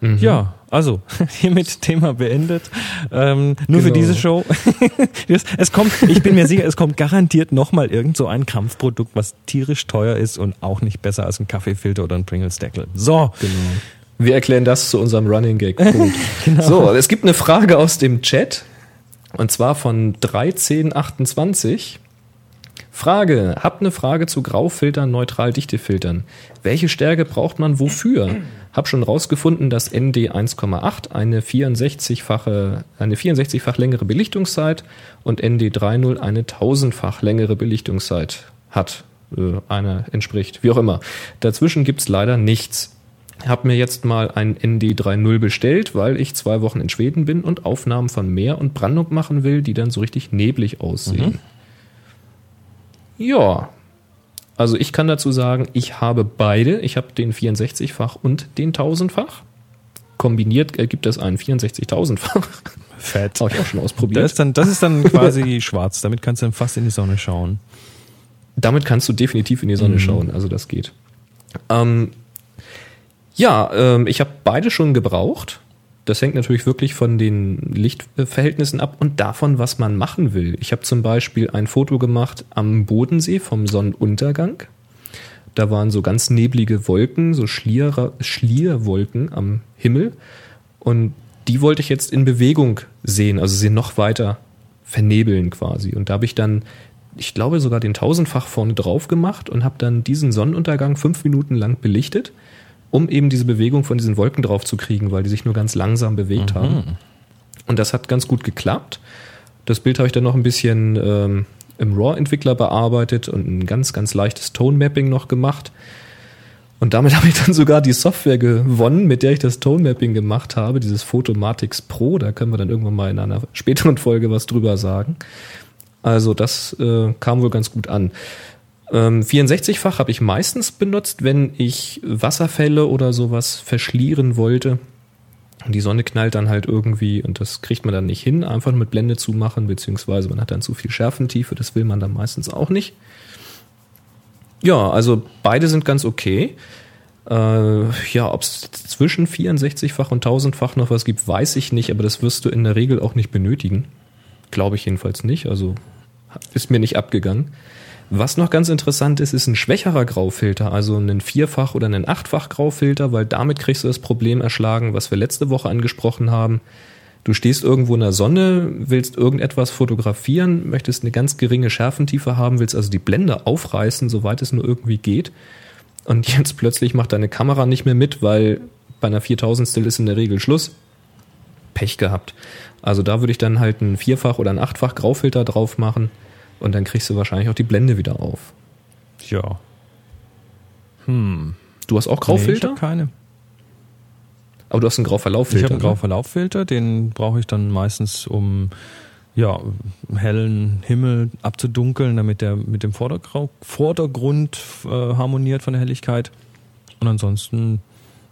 Mhm. Ja, also *laughs* hiermit Thema beendet. Ähm, nur für Genau. diese Show. *laughs* es, kommt, ich bin mir sicher, es kommt garantiert nochmal irgend so ein Kampfprodukt, was tierisch teuer ist und auch nicht besser als ein Kaffeefilter oder ein Pringles-Deckel. So, Genau. Wir erklären das zu unserem Running Gag. Punkt. *laughs* So, es gibt eine Frage aus dem Chat und zwar von 1328. Frage, habt eine Frage zu Graufiltern, neutral Dichtefiltern. Welche Stärke braucht man wofür? Hab schon rausgefunden, dass ND 1,8 eine 64-fache, eine 64-fach längere Belichtungszeit und ND 3.0 eine 1000-fach längere Belichtungszeit hat. Äh, Eine entspricht, wie auch immer. Dazwischen gibt's leider nichts. Hab mir jetzt mal ein ND 3.0 bestellt, weil ich zwei Wochen in Schweden bin und Aufnahmen von Meer und Brandung machen will, die dann so richtig neblig aussehen. Ja. Also ich kann dazu sagen, ich habe beide. Ich habe den 64-fach und den 1000-fach. Kombiniert ergibt das einen 64.000-fach. fett. Habe ich auch schon ausprobiert. Das ist dann, das ist dann *laughs* quasi schwarz. Damit kannst du dann fast in die Sonne schauen. Damit kannst du definitiv in die Sonne schauen, also das geht. Ähm, ja, ähm, ich habe beide schon gebraucht. Das hängt natürlich wirklich von den Lichtverhältnissen ab und davon, was man machen will. Ich habe zum Beispiel ein Foto gemacht am Bodensee vom Sonnenuntergang. Da waren so ganz neblige Wolken, so Schlier, Schlierwolken am Himmel. Und die wollte ich jetzt in Bewegung sehen, also sie noch weiter vernebeln quasi. Und da habe ich dann, ich glaube, sogar den tausendfach vorne drauf gemacht und habe dann diesen Sonnenuntergang fünf Minuten lang belichtet, um eben diese Bewegung von diesen Wolken drauf zu kriegen, weil die sich nur ganz langsam bewegt haben. Und das hat ganz gut geklappt. Das Bild habe ich dann noch ein bisschen ähm, im RAW-Entwickler bearbeitet und ein ganz, ganz leichtes Tone-Mapping noch gemacht. Und damit *laughs* habe ich dann sogar die Software gewonnen, mit der ich das Tone-Mapping gemacht habe, dieses Photomatix Pro. Da können wir dann irgendwann mal in einer *laughs* späteren Folge was drüber sagen. Also das äh, kam wohl ganz gut an. Ähm, 64-fach habe ich meistens benutzt, wenn ich Wasserfälle oder sowas verschlieren wollte. Und die Sonne knallt dann halt irgendwie und das kriegt man dann nicht hin, einfach mit Blende zumachen, beziehungsweise man hat dann zu viel Schärfentiefe, das will man dann meistens auch nicht. Ja, also beide sind ganz okay. Äh, ja, ob es zwischen 64-fach und 1000-fach noch was gibt, weiß ich nicht, aber das wirst du in der Regel auch nicht benötigen. Glaube ich jedenfalls nicht. Also ist mir nicht abgegangen. Was noch ganz interessant ist, ist ein schwächerer Graufilter, also ein Vierfach- oder ein Achtfach Graufilter, weil damit kriegst du das Problem erschlagen, was wir letzte Woche angesprochen haben. Du stehst irgendwo in der Sonne, willst irgendetwas fotografieren, möchtest eine ganz geringe Schärfentiefe haben, willst also die Blende aufreißen, soweit es nur irgendwie geht. Und jetzt plötzlich macht deine Kamera nicht mehr mit, weil bei einer 4000 ist in der Regel Schluss. Pech gehabt. Also da würde ich dann halt ein Vierfach- oder ein Achtfach Graufilter drauf machen und dann kriegst du wahrscheinlich auch die Blende wieder auf. Ja. Du hast auch Nee, ich Graufilter? habe keine. aber du hast einen Grauverlauffilter. Ich habe einen ne? Grauverlauffilter, den brauche ich dann meistens, um ja, hellen Himmel abzudunkeln, damit der mit dem Vordergrau Vordergrund äh, harmoniert von der Helligkeit. Und ansonsten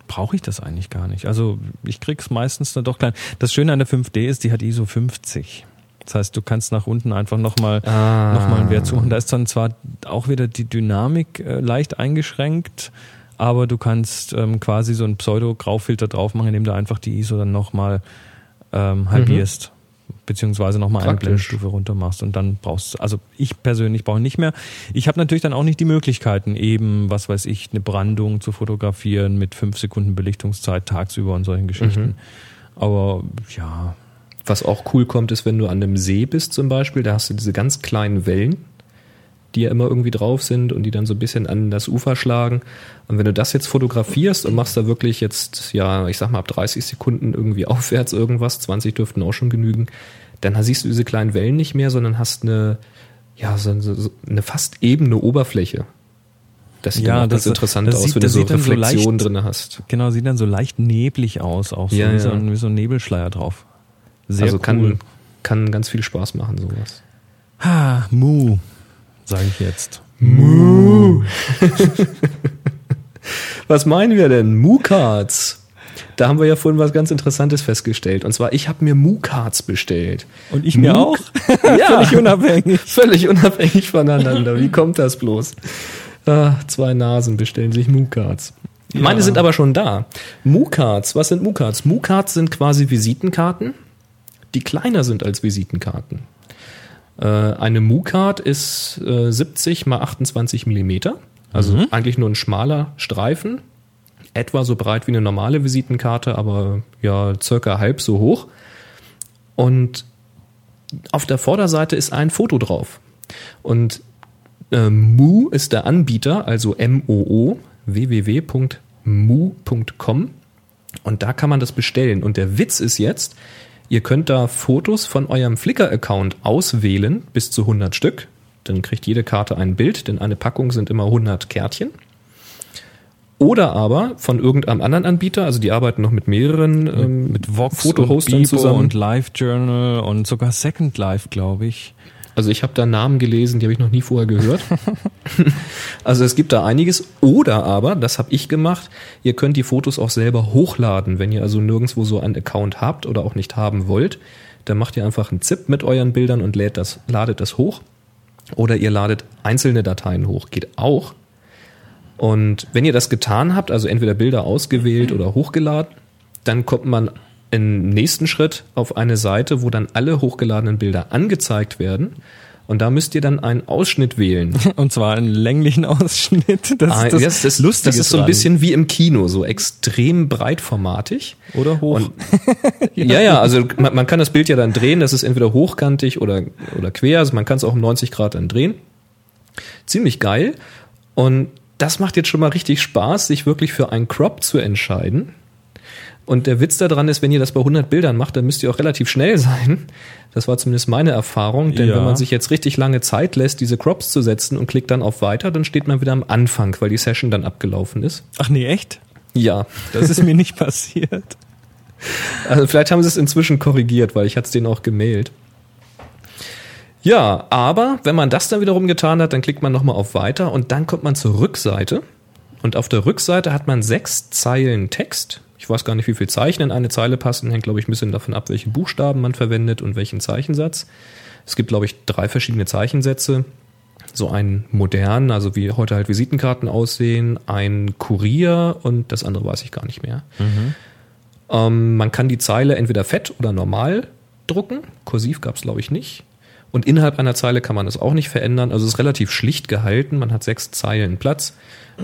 brauche ich das eigentlich gar nicht. Also ich krieg's meistens dann doch klein. Das Schöne an der 5D ist, die hat ISO 50. Das heißt, du kannst nach unten einfach nochmal Ah. noch mal einen Wert suchen. Da ist dann zwar auch wieder die Dynamik äh, leicht eingeschränkt, aber du kannst ähm, quasi so einen Pseudo-Graufilter drauf machen, indem du einfach die ISO dann nochmal ähm, halbierst. Beziehungsweise nochmal eine. Blendstufe runter machst und dann brauchst du, also ich persönlich brauche nicht mehr. Ich habe natürlich dann auch nicht die Möglichkeiten, eben, was weiß ich, eine Brandung zu fotografieren mit fünf Sekunden Belichtungszeit tagsüber und solchen Geschichten. Aber ja, Was auch cool kommt, ist, wenn du an einem See bist zum Beispiel, da hast du diese ganz kleinen Wellen, die ja immer irgendwie drauf sind und die dann so ein bisschen an das Ufer schlagen. Und wenn du das jetzt fotografierst und machst da wirklich jetzt, ja, ich sag mal ab 30 Sekunden irgendwie *laughs* aufwärts irgendwas, 20 dürften auch schon genügen, dann siehst du diese kleinen Wellen nicht mehr, sondern hast eine, ja, so, eine fast ebene Oberfläche. Das sieht Ja, dann das- ganz interessant das aus, sieht- wenn du so dann so Reflexion leicht- drin hast. genau, sieht dann so leicht neblig aus, auch so, Ja, wie, ja. So ein, wie so ein Nebelschleier drauf. Sehr also cool. kann, kann ganz viel Spaß machen, sowas. Ha, Mu, sage ich jetzt. *laughs* Was meinen wir denn? Mu-Cards. Da haben wir ja vorhin was ganz Interessantes festgestellt. Und zwar, ich habe mir Mu-Cards bestellt. Und ich mir Mu- auch. *laughs* Ja, Völlig unabhängig. *laughs* Völlig unabhängig voneinander. Wie kommt das bloß? Ah, zwei Nasen bestellen sich Mu-Cards. Meine sind aber schon da. Mu-Cards, was sind Mu-Cards? Mu-Cards sind quasi Visitenkarten, die kleiner sind als Visitenkarten. Äh, eine Mu-Card ist äh, 70 mal 28 Millimeter, also eigentlich nur ein schmaler Streifen, etwa so breit wie eine normale Visitenkarte, aber ja circa halb so hoch. Und auf der Vorderseite ist ein Foto drauf. Und äh, Mu ist der Anbieter, also M-O-O, www.mu.com. Und da kann man das bestellen. Und der Witz ist jetzt, ihr könnt da Fotos von eurem Flickr-Account auswählen, bis zu 100 Stück. Dann kriegt jede Karte ein Bild, denn eine Packung sind immer 100 Kärtchen. Oder aber von irgendeinem anderen Anbieter, also die arbeiten noch mit mehreren ähm, Mit Vox Fotohostern und Bibo zusammen. und LiveJournal und sogar Second Life, glaube ich. Also ich habe da Namen gelesen, die habe ich noch nie vorher gehört. *laughs* *laughs* also es gibt da einiges. Oder aber, das habe ich gemacht, ihr könnt die Fotos auch selber hochladen. Wenn ihr also nirgendwo so einen Account habt oder auch nicht haben wollt, dann macht ihr einfach einen ZIP mit euren Bildern und lädt das, ladet das hoch. Oder ihr ladet einzelne Dateien hoch. Geht auch. Und wenn ihr das getan habt, also entweder Bilder ausgewählt oder hochgeladen, dann kommt man im nächsten Schritt auf eine Seite, wo dann alle hochgeladenen Bilder angezeigt werden. Und da müsst ihr dann einen Ausschnitt wählen. *laughs* Und zwar einen länglichen Ausschnitt. Das Ah, ist das, das, das, Lustige das ist so ein bisschen wie im Kino, so extrem breitformatig. Oder hoch. Und, *laughs* ja, ja, also man, man kann das Bild ja dann drehen, das ist entweder hochkantig oder, oder quer, also man kann es auch um 90 Grad dann drehen. Ziemlich geil. Und das macht jetzt schon mal richtig Spaß, sich wirklich für einen Crop zu entscheiden. Und der Witz daran ist, wenn ihr das bei 100 Bildern macht, dann müsst ihr auch relativ schnell *laughs* sein. Das war zumindest meine Erfahrung, denn Ja. wenn man sich jetzt richtig lange Zeit lässt, diese Crops zu setzen und klickt dann auf Weiter, dann steht man wieder am Anfang, weil die Session dann abgelaufen ist. Ach nee, echt? Ja, Das ist mir *laughs* nicht passiert. also vielleicht haben sie es inzwischen korrigiert, weil ich hatte es denen auch gemailt. Ja, aber wenn man das dann wiederum getan hat, dann klickt man nochmal auf Weiter und dann kommt man zur Rückseite. Und auf der Rückseite hat man sechs Zeilen Text. Ich weiß gar nicht, wie viel Zeichen in eine Zeile passen. Hängt, glaube ich, ein bisschen davon ab, welche Buchstaben man verwendet und welchen Zeichensatz. Es gibt, glaube ich, drei verschiedene Zeichensätze. So einen modernen, also wie heute halt Visitenkarten aussehen, ein Kurier und das andere weiß ich gar nicht mehr. Ähm, man kann die Zeile entweder fett oder normal drucken. Kursiv gab es, glaube ich, nicht. Und innerhalb einer Zeile kann man es auch nicht verändern. Also es ist relativ schlicht gehalten. Man hat sechs Zeilen Platz.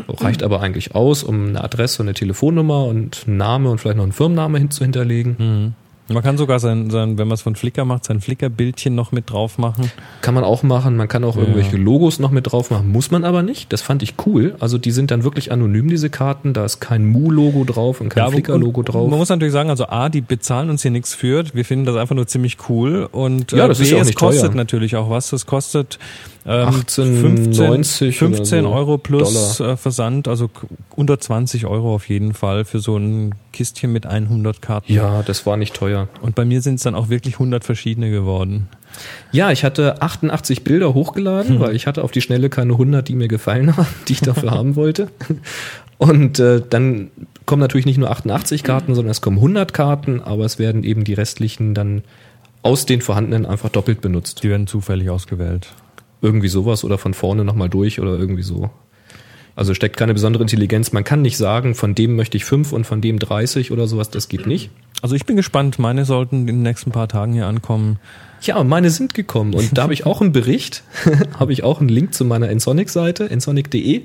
Reicht aber eigentlich aus, um eine Adresse und eine Telefonnummer und einen Name und vielleicht noch einen Firmenname hin zu hinterlegen. Man kann sogar sein, sein wenn man es von Flickr macht, sein Flickr-Bildchen noch mit drauf machen. Kann man auch machen. Man kann auch irgendwelche Logos noch mit drauf machen. Muss man aber nicht. Das fand ich cool. Also die sind dann wirklich anonym, diese Karten. Da ist kein Mu-Logo drauf und kein aber- Flickr-Logo drauf. Man muss natürlich sagen, also A, die bezahlen uns hier nichts für. Wir finden das einfach nur ziemlich cool. Und Ja, äh, das B, ist ja auch es nicht kostet teuer. natürlich auch was. Das kostet ähm, 18,90 15 oder so Euro plus äh, Versand, also unter 20 Euro auf jeden Fall für so ein Kistchen mit 100 Karten. Ja, das war nicht teuer. Und bei mir sind es dann auch wirklich 100 verschiedene geworden. Ja, ich hatte 88 Bilder hochgeladen, weil ich hatte auf die Schnelle keine 100, die mir gefallen *laughs* haben, die ich dafür *laughs* haben wollte. Und äh, dann kommen natürlich nicht nur 88 Karten, sondern es kommen 100 Karten, aber es werden eben die restlichen dann aus den vorhandenen einfach doppelt benutzt. Die werden zufällig ausgewählt. Irgendwie sowas oder von vorne nochmal durch oder irgendwie so. Also steckt keine besondere Intelligenz. Man kann nicht sagen, von dem möchte ich fünf und von dem 30 oder sowas, das geht nicht. Also ich bin gespannt. Meine sollten in den nächsten paar Tagen hier ankommen. Ja, meine sind gekommen und da habe ich auch einen Bericht, *laughs* habe ich auch einen Link zu meiner Ensonic-Seite, ensonic.de.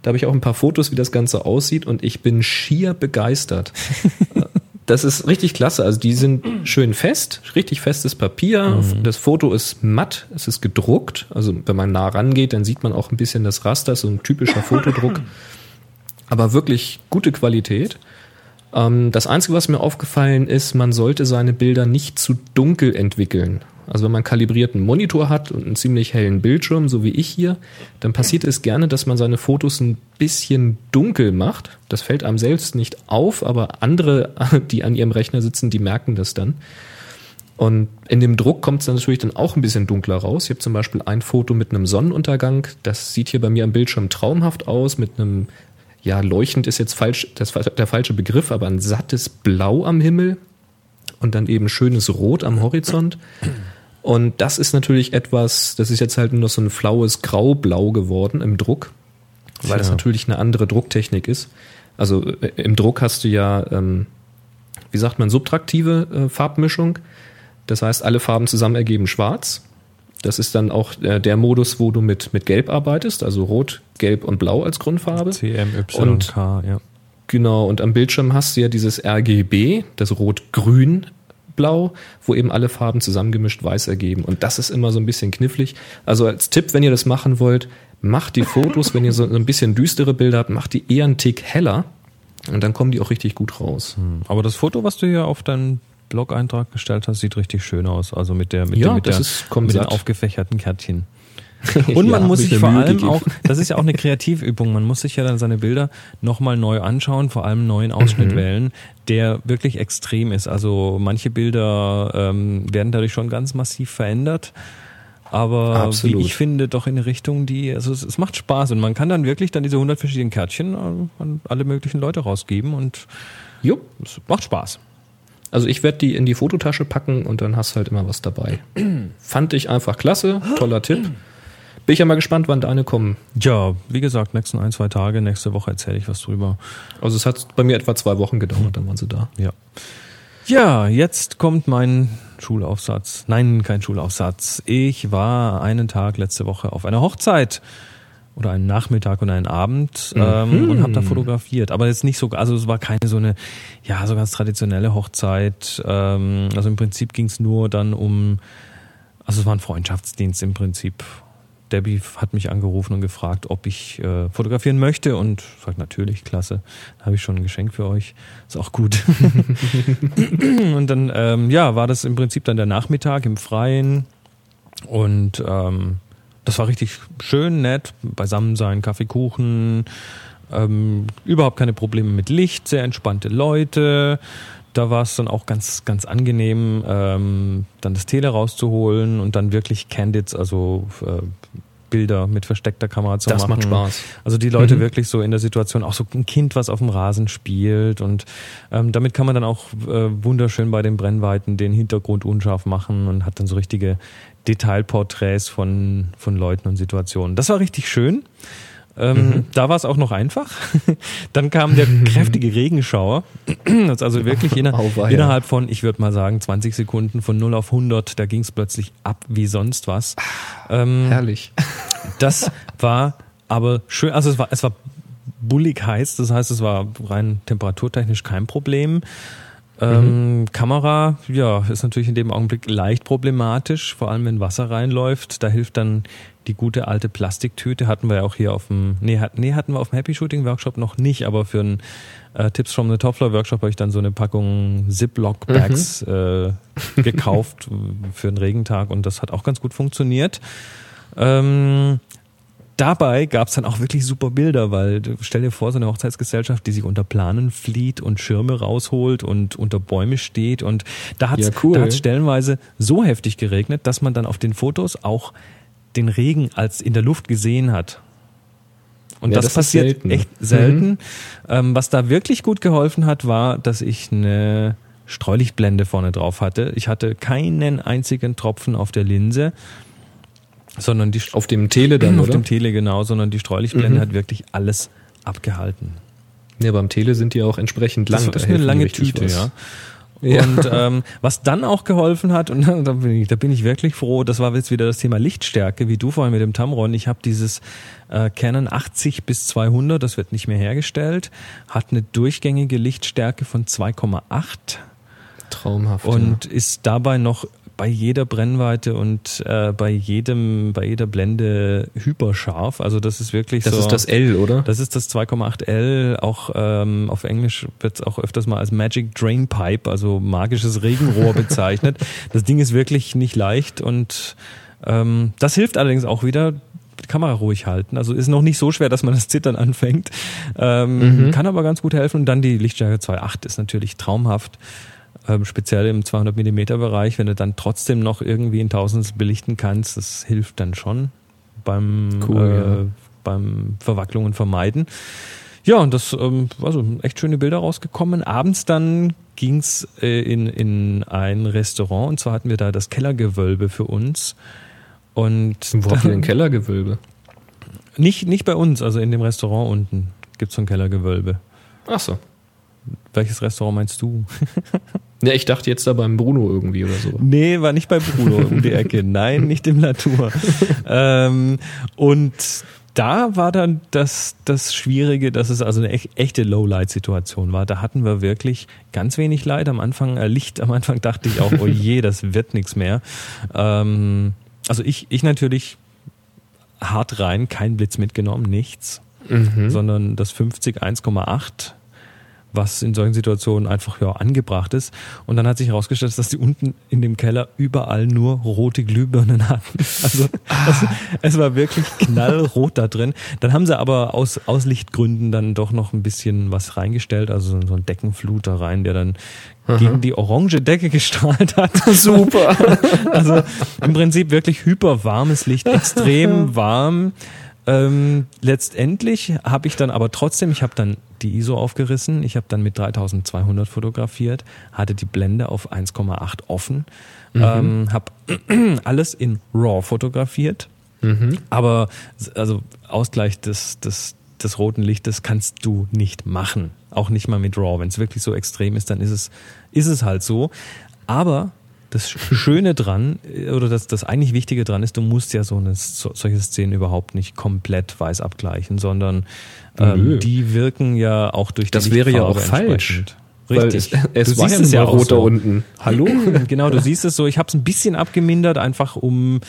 Da habe ich auch ein paar Fotos, wie das Ganze aussieht und ich bin schier begeistert. *laughs* Das ist richtig klasse. Also die sind schön fest, richtig festes Papier. Das Foto ist matt, es ist gedruckt. Also wenn man nah rangeht, dann sieht man auch ein bisschen das Raster, so ein typischer *laughs* Fotodruck. Aber wirklich gute Qualität. Ähm, das Einzige, was mir aufgefallen ist, man sollte seine Bilder nicht zu dunkel entwickeln. Also wenn man kalibrierten Monitor hat und einen ziemlich hellen Bildschirm, so wie ich hier, dann passiert es gerne, dass man seine Fotos ein bisschen dunkel macht. Das fällt einem selbst nicht auf, aber andere, *laughs* die an ihrem Rechner sitzen, die merken das dann. Und in dem Druck kommt es dann natürlich dann auch ein bisschen dunkler raus. Ich habe zum Beispiel ein Foto mit einem Sonnenuntergang. Das sieht hier bei mir am Bildschirm traumhaft aus, mit einem, ja, leuchtend ist jetzt falsch, das der falsche Begriff, aber ein sattes Blau am Himmel und dann eben schönes Rot am Horizont. Und das ist natürlich etwas, das ist jetzt halt nur noch so ein flaues Grau-Blau geworden im Druck, weil das Tja. natürlich eine andere Drucktechnik ist. Also äh, im Druck hast du ja, ähm, wie sagt man, subtraktive äh, Farbmischung. Das heißt, alle Farben zusammen ergeben schwarz. Das ist dann auch äh, der Modus, wo du mit, mit Gelb arbeitest, also Rot, Gelb und Blau als Grundfarbe. CMYK, Und- ja. Genau, und am Bildschirm hast du ja dieses RGB, das Rot-Grün-Blau, wo eben alle Farben zusammengemischt weiß ergeben. Und das ist immer so ein bisschen knifflig. Also als Tipp, wenn ihr das machen wollt, macht die Fotos, wenn ihr so ein bisschen düstere Bilder habt, macht die eher einen Tick heller. Und dann kommen die auch richtig gut raus. Aber das Foto, was du hier auf deinen Blog-Eintrag gestellt hast, sieht richtig schön aus. Also mit der, mit, Ja, der, mit, das der, mit den aufgefächerten Kärtchen. *laughs* Und man Ja, muss sich vor allem gegeben. auch, das ist ja auch eine Kreativübung, man muss sich ja dann seine Bilder nochmal neu anschauen, vor allem einen neuen Ausschnitt Mhm. wählen, der wirklich extrem ist. Also manche Bilder ähm, werden dadurch schon ganz massiv verändert. Aber Absolut. wie ich finde, doch in eine Richtung, die, also es, es macht Spaß und man kann dann wirklich dann diese 100 verschiedenen Kärtchen äh, an alle möglichen Leute rausgeben und Jo. es macht Spaß. Also ich werde die in die Fototasche packen und dann hast du halt immer was dabei. *clears throat* Fand ich einfach klasse, toller Tipp. Bin ich ja mal gespannt, wann deine kommen. Ja, wie gesagt, nächsten ein, zwei Tage, nächste Woche erzähle ich was drüber. Also es hat bei mir etwa zwei Wochen gedauert, dann waren sie da. Ja. Ja, jetzt kommt mein Schulaufsatz. Nein, kein Schulaufsatz. Ich war einen Tag letzte Woche auf einer Hochzeit oder einen Nachmittag und einen Abend ähm, und habe da fotografiert. Aber jetzt nicht so, also es war keine so eine, ja, so ganz traditionelle Hochzeit. Ähm, also im Prinzip ging es nur dann um, also es war ein Freundschaftsdienst im Prinzip. Debbie hat mich angerufen und gefragt, ob ich äh, fotografieren möchte und sagt natürlich, klasse, da habe ich schon ein Geschenk für euch, ist auch gut. *laughs* und dann ähm, ja, war das im Prinzip dann der Nachmittag im Freien und ähm, das war richtig schön, nett, beisammen sein, Kaffee, Kuchen, ähm, überhaupt keine Probleme mit Licht, sehr entspannte Leute. Da war es dann auch ganz, ganz angenehm, ähm, dann das Tele rauszuholen und dann wirklich Candids, also äh, Bilder mit versteckter Kamera zu Das machen. macht Spaß. Also die Leute Mhm. wirklich so in der Situation, auch so ein Kind, was auf dem Rasen spielt und ähm, damit kann man dann auch äh, wunderschön bei den Brennweiten den Hintergrund unscharf machen und hat dann so richtige Detailporträts von, von Leuten und Situationen. Das war richtig schön. Ähm, Da war es auch noch einfach. *laughs* Dann kam der *laughs* kräftige Regenschauer. *clears throat* Das also wirklich inner, Auweia. innerhalb von, ich würde mal sagen, 20 Sekunden von 0 auf 100, da ging es plötzlich ab wie sonst was. Ähm, Herrlich. *laughs* das war aber schön, also es war, es war bullig heiß, das heißt, es war rein temperaturtechnisch kein Problem. Ähm, Kamera, ja, ist natürlich in dem Augenblick leicht problematisch, vor allem wenn Wasser reinläuft. Da hilft dann die gute alte Plastiktüte. Hatten wir ja auch hier auf dem, nee, hat, nee hatten wir auf dem Happy Shooting Workshop noch nicht, aber für einen äh, Tipps from the Top Floor Workshop habe ich dann so eine Packung Ziploc Bags äh, gekauft *laughs* für einen Regentag und das hat auch ganz gut funktioniert. Ähm, dabei gab's dann auch wirklich super Bilder, weil stell dir vor, so eine Hochzeitsgesellschaft, die sich unter Planen flieht und Schirme rausholt und unter Bäume steht und da hat's Ja, cool. stellenweise so heftig geregnet, dass man dann auf den Fotos auch den Regen als in der Luft gesehen hat. Und Ja, das, das passiert selten. echt selten. Ähm, was da wirklich gut geholfen hat, war, dass ich eine Streulichtblende vorne drauf hatte. Ich hatte keinen einzigen Tropfen auf der Linse, sondern die Auf dem Tele dann, auf oder? dem Tele genau, sondern die Streulichtblende Mhm. hat wirklich alles abgehalten. ja, beim Tele sind die auch entsprechend lang. das da ist eine lange Tüte, was. ja. *laughs* Ja. Und ähm, was dann auch geholfen hat, und *laughs* da bin, ich, da bin ich wirklich froh, das war jetzt wieder das Thema Lichtstärke, wie du vorhin mit dem Tamron. Ich habe dieses äh, Canon 80 bis 200, das wird nicht mehr hergestellt, hat eine durchgängige Lichtstärke von 2,8 Traumhaft. und ist dabei noch bei jeder Brennweite und äh, bei jedem bei jeder Blende hyperscharf. Also das ist wirklich. Das so. ist das L, oder? Das ist das 2,8L, auch ähm, auf Englisch wird es auch öfters mal als Magic Drain Pipe, also magisches Regenrohr *laughs* bezeichnet. Das Ding ist wirklich nicht leicht und ähm, das hilft allerdings auch wieder, die Kamera ruhig halten. Also ist noch nicht so schwer, dass man das Zittern anfängt. Ähm, Kann aber ganz gut helfen. Und dann die Lichtstärke 2.8 ist natürlich traumhaft. Ähm, speziell im 200 Millimeter Bereich, wenn du dann trotzdem noch irgendwie ein Tausendstel belichten kannst, das hilft dann schon beim, Cool, äh, ja. beim Verwacklungen vermeiden. Ja, und das ähm, also echt schöne Bilder rausgekommen. Abends dann ging's äh, in, in ein Restaurant und zwar hatten wir da das Kellergewölbe für uns. Und Wo habt ihr den Kellergewölbe? nicht, nicht bei uns, also in dem Restaurant unten gibt's so ein Kellergewölbe. Ach so. Welches Restaurant meinst du? *laughs* Ja, ich dachte jetzt da beim Bruno irgendwie oder so. Nee, war nicht bei Bruno um die Ecke. *laughs* Nein, nicht im Latour. ähm, und da war dann das, das Schwierige, dass es also eine ech- echte Lowlight-Situation war. Da hatten wir wirklich ganz wenig Light am Anfang, äh, Licht. Am Anfang dachte ich auch, oh je, *laughs* das wird nichts mehr. Ähm, also ich, ich natürlich hart rein, kein Blitz mitgenommen, nichts, Mhm. sondern das 50 1,8 was in solchen Situationen einfach ja angebracht ist. Und dann hat sich herausgestellt, dass die unten in dem Keller überall nur rote Glühbirnen hatten. *laughs* Also es, es war wirklich knallrot da drin. Dann haben sie aber aus, aus Lichtgründen dann doch noch ein bisschen was reingestellt, also so- ein Deckenfluter rein, der dann gegen die orange Decke gestrahlt hat. *laughs* Super. Also im Prinzip wirklich hyperwarmes Licht, extrem warm. Ähm, letztendlich habe ich dann aber trotzdem, ich habe dann die ISO aufgerissen, ich habe dann mit 3200 fotografiert, hatte die Blende auf 1,8 offen, ähm, habe *clears throat* alles in RAW fotografiert, aber also Ausgleich des, des, des roten Lichtes kannst du nicht machen, auch nicht mal mit RAW. Wenn es wirklich so extrem ist, dann ist es, ist es halt so. Aber das Schöne dran, äh, oder das, das eigentlich Wichtige dran ist, du musst ja so eine so, solche Szenen überhaupt nicht komplett weiß abgleichen, sondern ähm, die wirken ja auch durch die Das wäre ja auch falsch. entsprechend. Weil Richtig. es, es Du war siehst ja nur auch rot da so. unten. Hallo? *clears throat* genau, du siehst es so. Ich habe es ein bisschen abgemindert, einfach um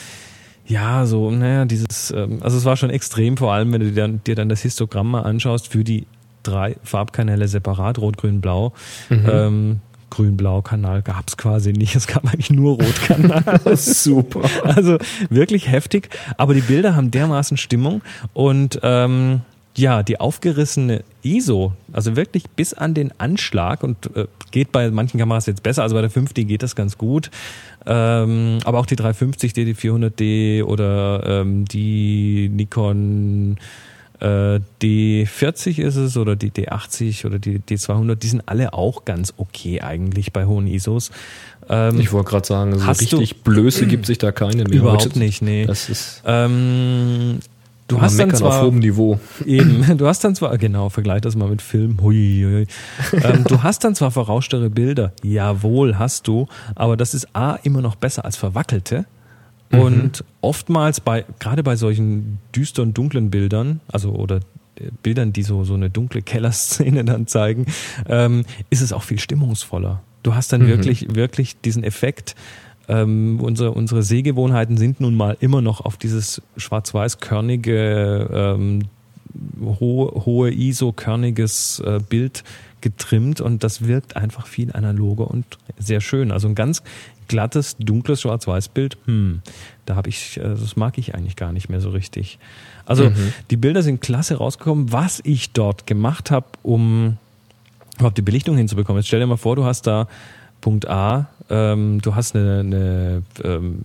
ja so, naja, dieses, ähm, also es war schon extrem, vor allem wenn du dir dann, dir dann das Histogramm mal anschaust für die drei Farbkanäle separat, Rot, Grün, Blau. Ähm, Grün-Blau-Kanal gab's quasi nicht, es gab eigentlich nur Rotkanal. *laughs* Super. Also wirklich heftig, aber die Bilder haben dermaßen Stimmung. Und ähm, ja, die aufgerissene ISO, also wirklich bis an den Anschlag und äh, geht bei manchen Kameras jetzt besser, also bei der 5D geht das ganz gut, ähm, aber auch die 350D, die 400D oder ähm, die Nikon äh, D40 ist es oder die D80 oder die D200, die sind alle auch ganz okay eigentlich bei hohen ISOs. Ähm, Ich wollte gerade sagen, so Hast du- richtig Blöße gibt sich da keine mehr. Überhaupt Heute- nicht, nee. Das ist Ähm, Du hast dann auf zwar hohem Niveau. *laughs* Eben, du hast dann zwar, genau, vergleich das mal mit Film, hui, hui. *laughs* Ähm, du hast dann zwar verrauschtere Bilder, jawohl, hast du, aber das ist A, immer noch besser als verwackelte. Und oftmals bei, gerade bei solchen düsteren, dunklen Bildern, also oder äh, Bildern, die so, so eine dunkle Kellerszene *laughs* dann zeigen, ähm, ist es auch viel stimmungsvoller. Du hast dann wirklich, wirklich diesen Effekt, ähm, unsere, unsere Sehgewohnheiten sind nun mal immer noch auf dieses schwarz-weiß-körnige, ähm, hohe, hohe ISO-körniges äh, Bild getrimmt und das wirkt einfach viel analoger und sehr schön. Also ein ganz glattes, dunkles Schwarz-Weiß-Bild, hm, da habe ich, äh, das mag ich eigentlich gar nicht mehr so richtig. Also die Bilder sind klasse rausgekommen. Was ich dort gemacht habe, um überhaupt die Belichtung hinzubekommen. Jetzt stell dir mal vor, du hast da Punkt A, ähm, du hast eine, eine ähm,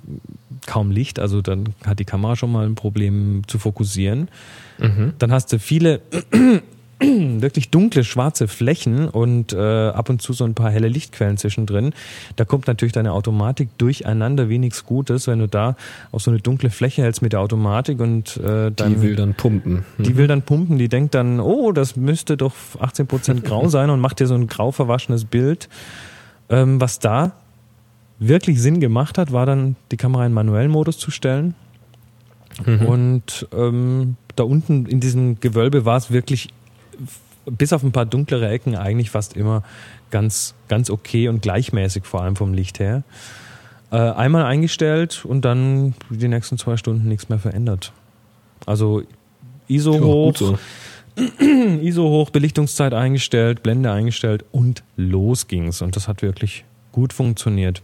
kaum Licht, also dann hat die Kamera schon mal ein Problem zu fokussieren. Dann hast du viele *clears throat* wirklich dunkle schwarze Flächen und äh, ab und zu so ein paar helle Lichtquellen zwischendrin. Da kommt natürlich deine Automatik durcheinander wie nichts Gutes, wenn du da auf so eine dunkle Fläche hältst mit der Automatik und äh, dann Die will dann pumpen. die will dann pumpen, die denkt dann, oh, das müsste doch 18% *laughs* grau sein und macht dir so ein grau verwaschenes Bild. Ähm, was da wirklich Sinn gemacht hat, war dann die Kamera in manuellen Modus zu stellen. Und ähm, da unten in diesem Gewölbe war es wirklich bis auf ein paar dunklere Ecken eigentlich fast immer ganz, ganz okay und gleichmäßig, vor allem vom Licht her. Äh, einmal eingestellt und dann die nächsten zwei Stunden nichts mehr verändert. Also ISO Ja, hoch, so. *clears throat* ISO hoch, Belichtungszeit eingestellt, Blende eingestellt und los ging's. Und das hat wirklich gut funktioniert.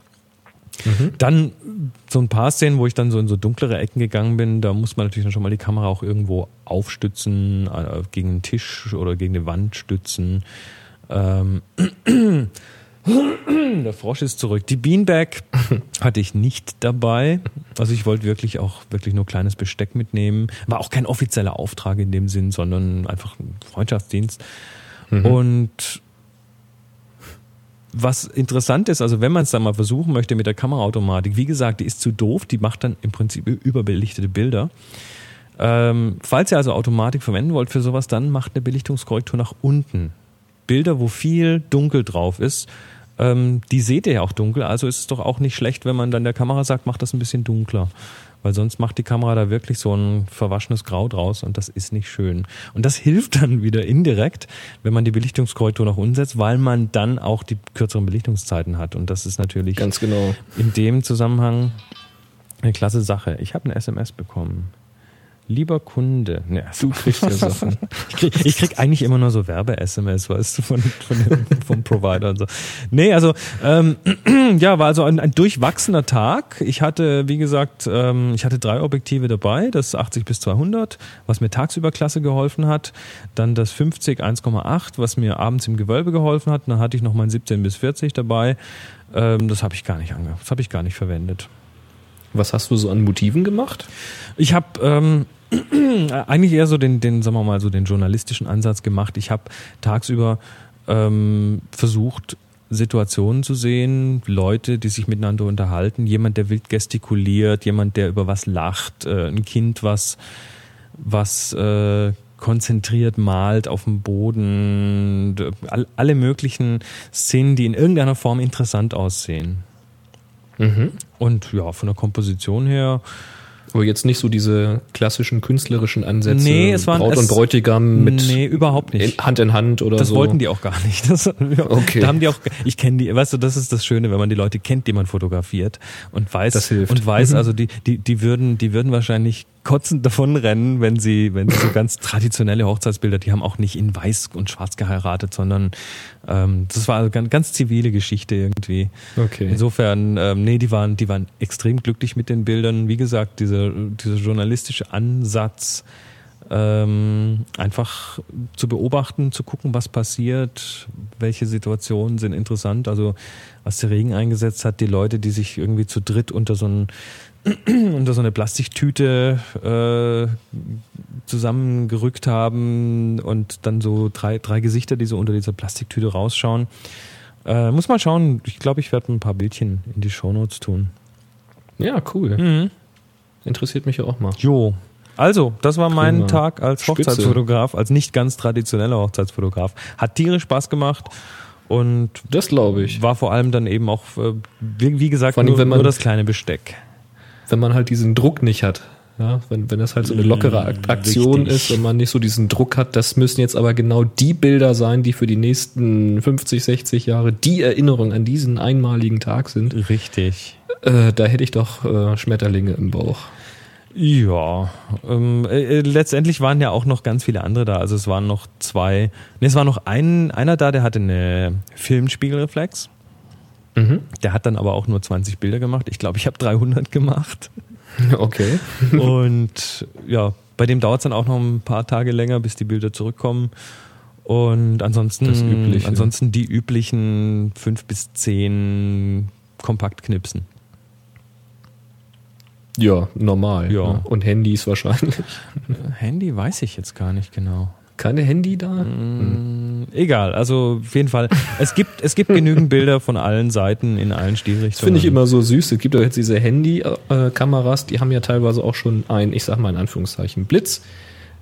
Dann so ein paar Szenen, wo ich dann so in so dunklere Ecken gegangen bin, da muss man natürlich dann schon mal die Kamera auch irgendwo aufstützen, äh, gegen den Tisch oder gegen die Wand stützen. Ähm, *clears throat* der Frosch ist zurück. Die Beanbag *laughs* hatte ich nicht dabei. Also ich wollte wirklich auch wirklich nur kleines Besteck mitnehmen. War auch kein offizieller Auftrag in dem Sinn, sondern einfach ein Freundschaftsdienst. Und was interessant ist, also wenn man es dann mal versuchen möchte mit der Kameraautomatik, wie gesagt, die ist zu doof, die macht dann im Prinzip überbelichtete Bilder. Ähm, falls ihr also Automatik verwenden wollt für sowas, dann macht eine Belichtungskorrektur nach unten. Bilder, wo viel dunkel drauf ist, ähm, die seht ihr ja auch dunkel, also ist es doch auch nicht schlecht, wenn man dann der Kamera sagt, macht das ein bisschen dunkler. Weil sonst macht die Kamera da wirklich so ein verwaschenes Grau draus und das ist nicht schön. Und das *laughs* hilft dann wieder indirekt, wenn man die Belichtungskorrektur noch umsetzt, weil man dann auch die kürzeren Belichtungszeiten hat. Und das ist natürlich Ganz genau. in dem Zusammenhang eine klasse Sache. Ich habe eine SMS bekommen. Lieber Kunde, ne, Du *laughs* kriegst ja Sachen. ich krieg, ich krieg eigentlich immer nur so Werbe-SMS, weißt du, von, von dem, vom Provider und so. Nee, also ähm, *clears throat* ja, war also ein, ein durchwachsener Tag. Ich hatte, wie gesagt, ähm, ich hatte drei Objektive dabei, das 80 bis 200, was mir tagsüber klasse geholfen hat. Dann das 50 1,8, was mir abends im Gewölbe geholfen hat. Dann hatte ich noch mein 17 bis 40 dabei. Ähm, das habe ich gar nicht ange, das habe ich gar nicht verwendet. Was hast du so an Motiven gemacht? Ich habe ähm, *clears throat* eigentlich eher so den, den, sagen wir mal, so den journalistischen Ansatz gemacht. Ich habe tagsüber ähm, versucht, Situationen zu sehen, Leute, die sich miteinander unterhalten, jemand, der wild gestikuliert, jemand, der über was lacht, äh, ein Kind, was, was äh, konzentriert malt auf dem Boden, all, alle möglichen Szenen, die in irgendeiner Form interessant aussehen. Und ja, von der Komposition her, Aber jetzt nicht so diese klassischen künstlerischen Ansätze. Nee, es waren- Braut es- und Bräutigam mit nee, überhaupt nicht. Hand in Hand oder Das so. wollten die auch gar nicht. *laughs* Das, Okay. Da haben die auch, ich kenne die, weißt du, das ist das Schöne, wenn man die Leute kennt, die man fotografiert und weiß, Das hilft. und weiß, also die, die, die würden, die würden wahrscheinlich kotzend davonrennen, wenn sie, wenn sie so *laughs* ganz traditionelle Hochzeitsbilder, die haben auch nicht in weiß und schwarz geheiratet, sondern ähm, das war also ganz, ganz zivile Geschichte irgendwie. Okay. Insofern, ähm, nee, die waren, die waren extrem glücklich mit den Bildern. Wie gesagt, dieser, dieser journalistische Ansatz, ähm, einfach zu beobachten, zu gucken, was passiert, welche Situationen sind interessant. Also was der Regen eingesetzt hat, die Leute, die sich irgendwie zu dritt unter so ein *clears throat* unter so eine Plastiktüte äh, zusammengerückt haben und dann so drei, drei Gesichter, die so unter dieser Plastiktüte rausschauen. Äh, muss mal schauen. Ich glaube, ich werde ein paar Bildchen in die Shownotes tun. Ja, cool. Mhm. Interessiert mich ja auch mal. Jo. Also, das war mein Prima. Tag als. Hochzeitsfotograf, als nicht ganz traditioneller Hochzeitsfotograf. Hat tierisch Spaß gemacht und Das glaube ich. war vor allem dann eben auch, äh, wie, gesagt, allem, nur, wenn man- nur das kleine Besteck. Wenn man halt diesen Druck nicht hat. Ja, wenn, wenn das halt so eine lockere Ak- Aktion Richtig. ist, wenn man nicht so diesen Druck hat, das müssen jetzt aber genau die Bilder sein, die für die nächsten 50, 60 Jahre die Erinnerung an diesen einmaligen Tag sind. Richtig. Äh, da hätte ich doch äh, Schmetterlinge im Bauch. Ja, ähm, äh, äh, letztendlich waren ja auch noch ganz viele andere da. Also es waren noch zwei, ne, es war noch ein, einer da, der hatte eine Filmspiegelreflex. Mhm. Der hat dann aber auch nur 20 Bilder gemacht. Ich glaube, ich habe 300 gemacht. *laughs* Okay. Und ja, bei dem dauert es dann auch noch ein paar Tage länger, bis die Bilder zurückkommen. Und ansonsten, ansonsten die üblichen fünf bis zehn Kompaktknipsen. Ja, normal. Ja. ne? Und Handys wahrscheinlich. Handy weiß ich jetzt gar nicht genau. Keine Handy da? Mm, Egal, also auf jeden Fall. Es gibt, es gibt genügend *laughs* Bilder von allen Seiten in allen Stilrichtungen. Das finde ich immer so süß. Es gibt doch jetzt diese Handy-Kameras, die haben ja teilweise auch schon ein, ich sag mal in Anführungszeichen, Blitz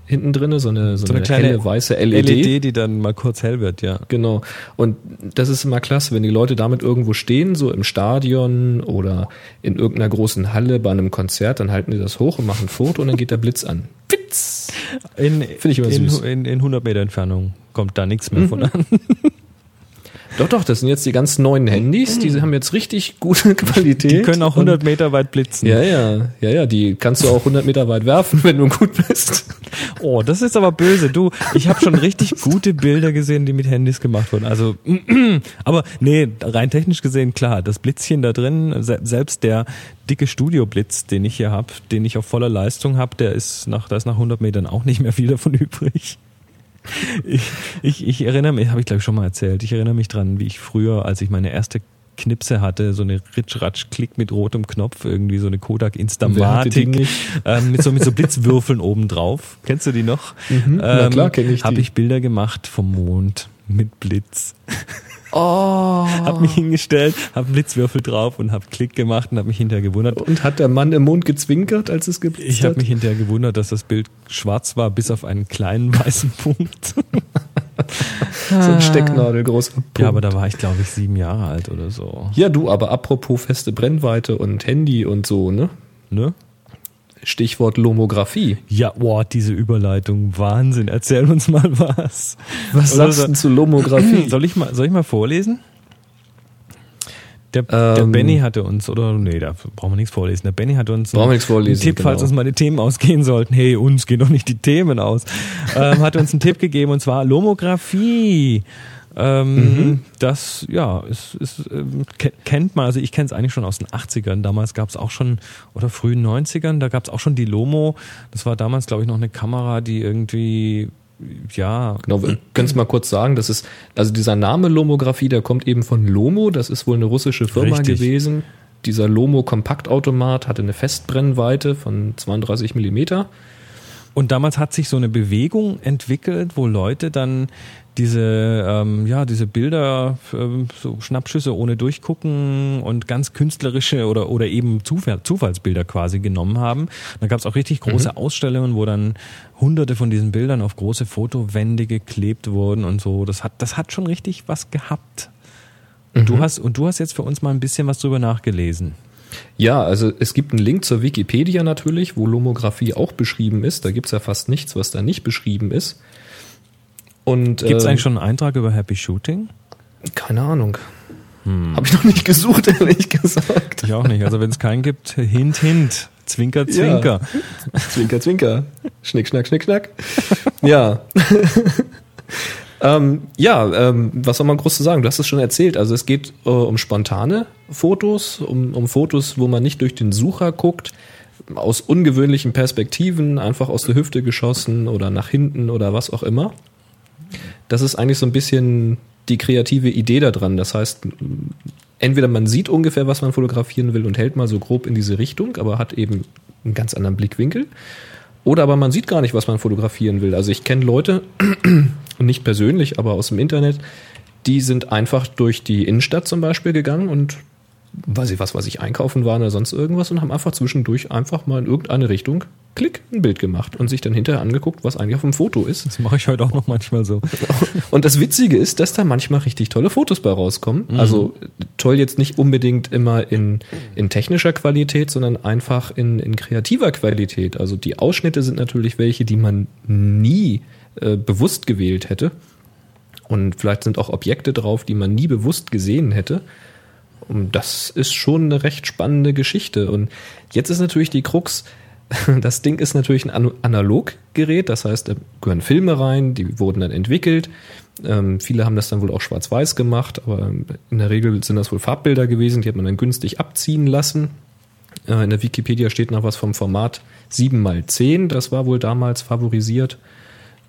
hinten drinne, so eine, so So eine eine, kleine helle weiße LED. LED, die dann mal kurz hell wird, ja. Genau. Und das ist immer klasse, wenn die Leute damit irgendwo stehen, so im Stadion oder in irgendeiner großen Halle bei einem Konzert, dann halten die das hoch und machen ein Foto und dann geht der Blitz an. In, Finde ich immer in, süß. in, in 100 Meter Entfernung kommt da nichts mehr von an. *laughs* Doch, doch, das sind jetzt die ganz neuen Handys, die haben jetzt richtig gute *laughs* Qualität. Die können auch Und- 100 Meter weit blitzen. Ja, ja, ja, ja, die kannst du auch 100 Meter weit werfen, *laughs* wenn du gut bist. Oh, das ist aber böse. Du, ich habe schon richtig gute Bilder gesehen, die mit Handys gemacht wurden. Also, *clears throat* aber nee, rein technisch gesehen, klar, das Blitzchen da drin, se selbst der dicke Studioblitz, den ich hier habe, den ich auf voller Leistung habe, der ist nach, da ist nach 100 Metern auch nicht mehr viel davon *laughs* übrig. Ich, ich, ich erinnere mich, habe ich glaube ich schon mal erzählt, ich erinnere mich dran, wie ich früher, als ich meine erste Knipse hatte, so eine Ritsch-Ratsch-Klick mit rotem Knopf, irgendwie so eine Kodak Instamatic ähm, mit so mit so Blitzwürfeln oben drauf. Kennst du die noch? Mhm, na klar, kenn ich die. Habe ich Bilder gemacht vom Mond mit Blitz. Oh. Hab mich hingestellt, hab Blitzwürfel drauf und hab Klick gemacht und hab mich hinterher gewundert. Und hat der Mann im Mond gezwinkert, als es geblitzt Ich habe hat? mich hinterher gewundert, dass das Bild schwarz war, bis auf einen kleinen weißen Punkt. *laughs* so ein Stecknadelgroßer Punkt. Ja, aber da war ich, glaube ich, sieben Jahre alt oder so. Ja, du, aber apropos feste Brennweite und Handy und so, ne? Ne? Stichwort Lomographie. Ja, boah, diese Überleitung, Wahnsinn. Erzähl uns mal was. Was Oder sagst du denn zu Lomographie? *clears throat* Soll ich mal, soll ich mal vorlesen? Der, der Ähm. Benny hatte uns, oder nee, da brauchen wir nichts vorlesen. Der Benny hatte uns nichts vorlesen, einen Tipp, falls genau. uns mal die Themen ausgehen sollten. Hey, uns gehen doch nicht die Themen aus. ähm, hat uns einen Tipp gegeben und zwar Lomographie. Ähm, Mhm. Das, ja, ist, ist, ähm, ke- kennt man, also ich kenne es eigentlich schon aus den 80ern. Damals gab es auch schon, oder frühen 90ern, da gab es auch schon die Lomo. Das war damals, glaube ich, noch eine Kamera, die irgendwie, ja, Genau, wir können es mal kurz sagen, das ist, also dieser Name Lomographie, der kommt eben von Lomo, das ist wohl eine russische Firma Richtig. gewesen. Dieser Lomo Kompaktautomat hatte eine Festbrennweite von 32 Millimeter. Und damals hat sich so eine Bewegung entwickelt, wo Leute dann diese, ähm, ja, diese Bilder, ähm, so Schnappschüsse ohne Durchgucken und ganz künstlerische oder, oder eben Zufall, Zufallsbilder quasi genommen haben. Da gab es auch richtig große Ausstellungen, wo dann hunderte von diesen Bildern auf große Fotowände geklebt wurden und so. Das hat, das hat schon richtig was gehabt. Und du hast, und du hast jetzt für uns mal ein bisschen was drüber nachgelesen. Ja, also es gibt einen Link zur Wikipedia natürlich, wo Lomographie auch beschrieben ist. Da gibt's ja fast nichts, was da nicht beschrieben ist. Und Gibt es ähm, eigentlich schon einen Eintrag über Happy Shooting? keine Ahnung. Hm. Habe ich noch nicht gesucht, *laughs* ehrlich gesagt. Ich auch nicht. Also wenn es keinen gibt, hint, hint. Zwinker, zwinker. Zwinker, zwinker. Schnick, schnack, schnick, schnack. Ja. *laughs* ähm, ja, ähm, was soll man groß zu sagen? Du hast es schon erzählt. Also es geht äh, um spontane Fotos, um, um Fotos, wo man nicht durch den Sucher guckt, aus ungewöhnlichen Perspektiven, einfach aus der Hüfte geschossen oder nach hinten oder was auch immer. Das ist eigentlich so ein bisschen die kreative Idee daran. Das heißt, entweder man sieht ungefähr, was man fotografieren will und hält mal so grob in diese Richtung, aber hat eben einen ganz anderen Blickwinkel. Oder aber man sieht gar nicht, was man fotografieren will. Also ich kenne Leute, *clears throat* nicht persönlich, aber aus dem Internet, die sind einfach durch die Innenstadt zum Beispiel gegangen und weiß ich was, was ich einkaufen waren oder sonst irgendwas und haben einfach zwischendurch einfach mal in irgendeine Richtung klick, ein Bild gemacht und sich dann hinterher angeguckt, was eigentlich auf dem Foto ist. Das mache ich heute auch noch manchmal so. *laughs* Und das Witzige ist, dass da manchmal richtig tolle Fotos bei rauskommen. Also toll jetzt nicht unbedingt immer in, in technischer Qualität, sondern einfach in, in kreativer Qualität. Also die Ausschnitte sind natürlich welche, die man nie äh, bewusst gewählt hätte. Und vielleicht sind auch Objekte drauf, die man nie bewusst gesehen hätte. Und das ist schon eine recht spannende Geschichte. Und jetzt ist natürlich die Krux, *laughs* das Ding ist natürlich ein An- Analoggerät, das heißt, da gehören Filme rein, die wurden dann entwickelt. Ähm, viele haben das dann wohl auch schwarz-weiß gemacht, aber in der Regel sind das wohl Farbbilder gewesen, die hat man dann günstig abziehen lassen. Äh, in der Wikipedia steht noch was vom Format 7x10, das war wohl damals favorisiert.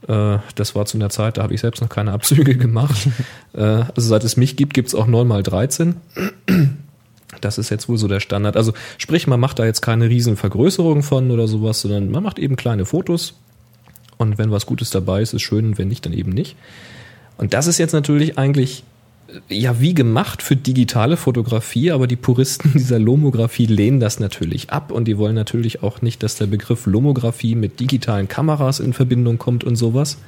Äh, das war zu einer Zeit, da habe ich selbst noch keine Abzüge *laughs* gemacht. äh, also seit es mich gibt, gibt's auch 9x13. Das ist jetzt wohl so der Standard. Also sprich, man macht da jetzt keine riesen Vergrößerung von oder sowas, sondern man macht eben kleine Fotos. Und wenn was Gutes dabei ist, ist schön, und wenn nicht, dann eben nicht. Und das ist jetzt natürlich eigentlich äh, ja wie gemacht für digitale Fotografie, aber die Puristen *laughs* dieser Lomographie lehnen das natürlich ab und die wollen natürlich auch nicht, dass der Begriff Lomographie mit digitalen Kameras in Verbindung kommt und sowas.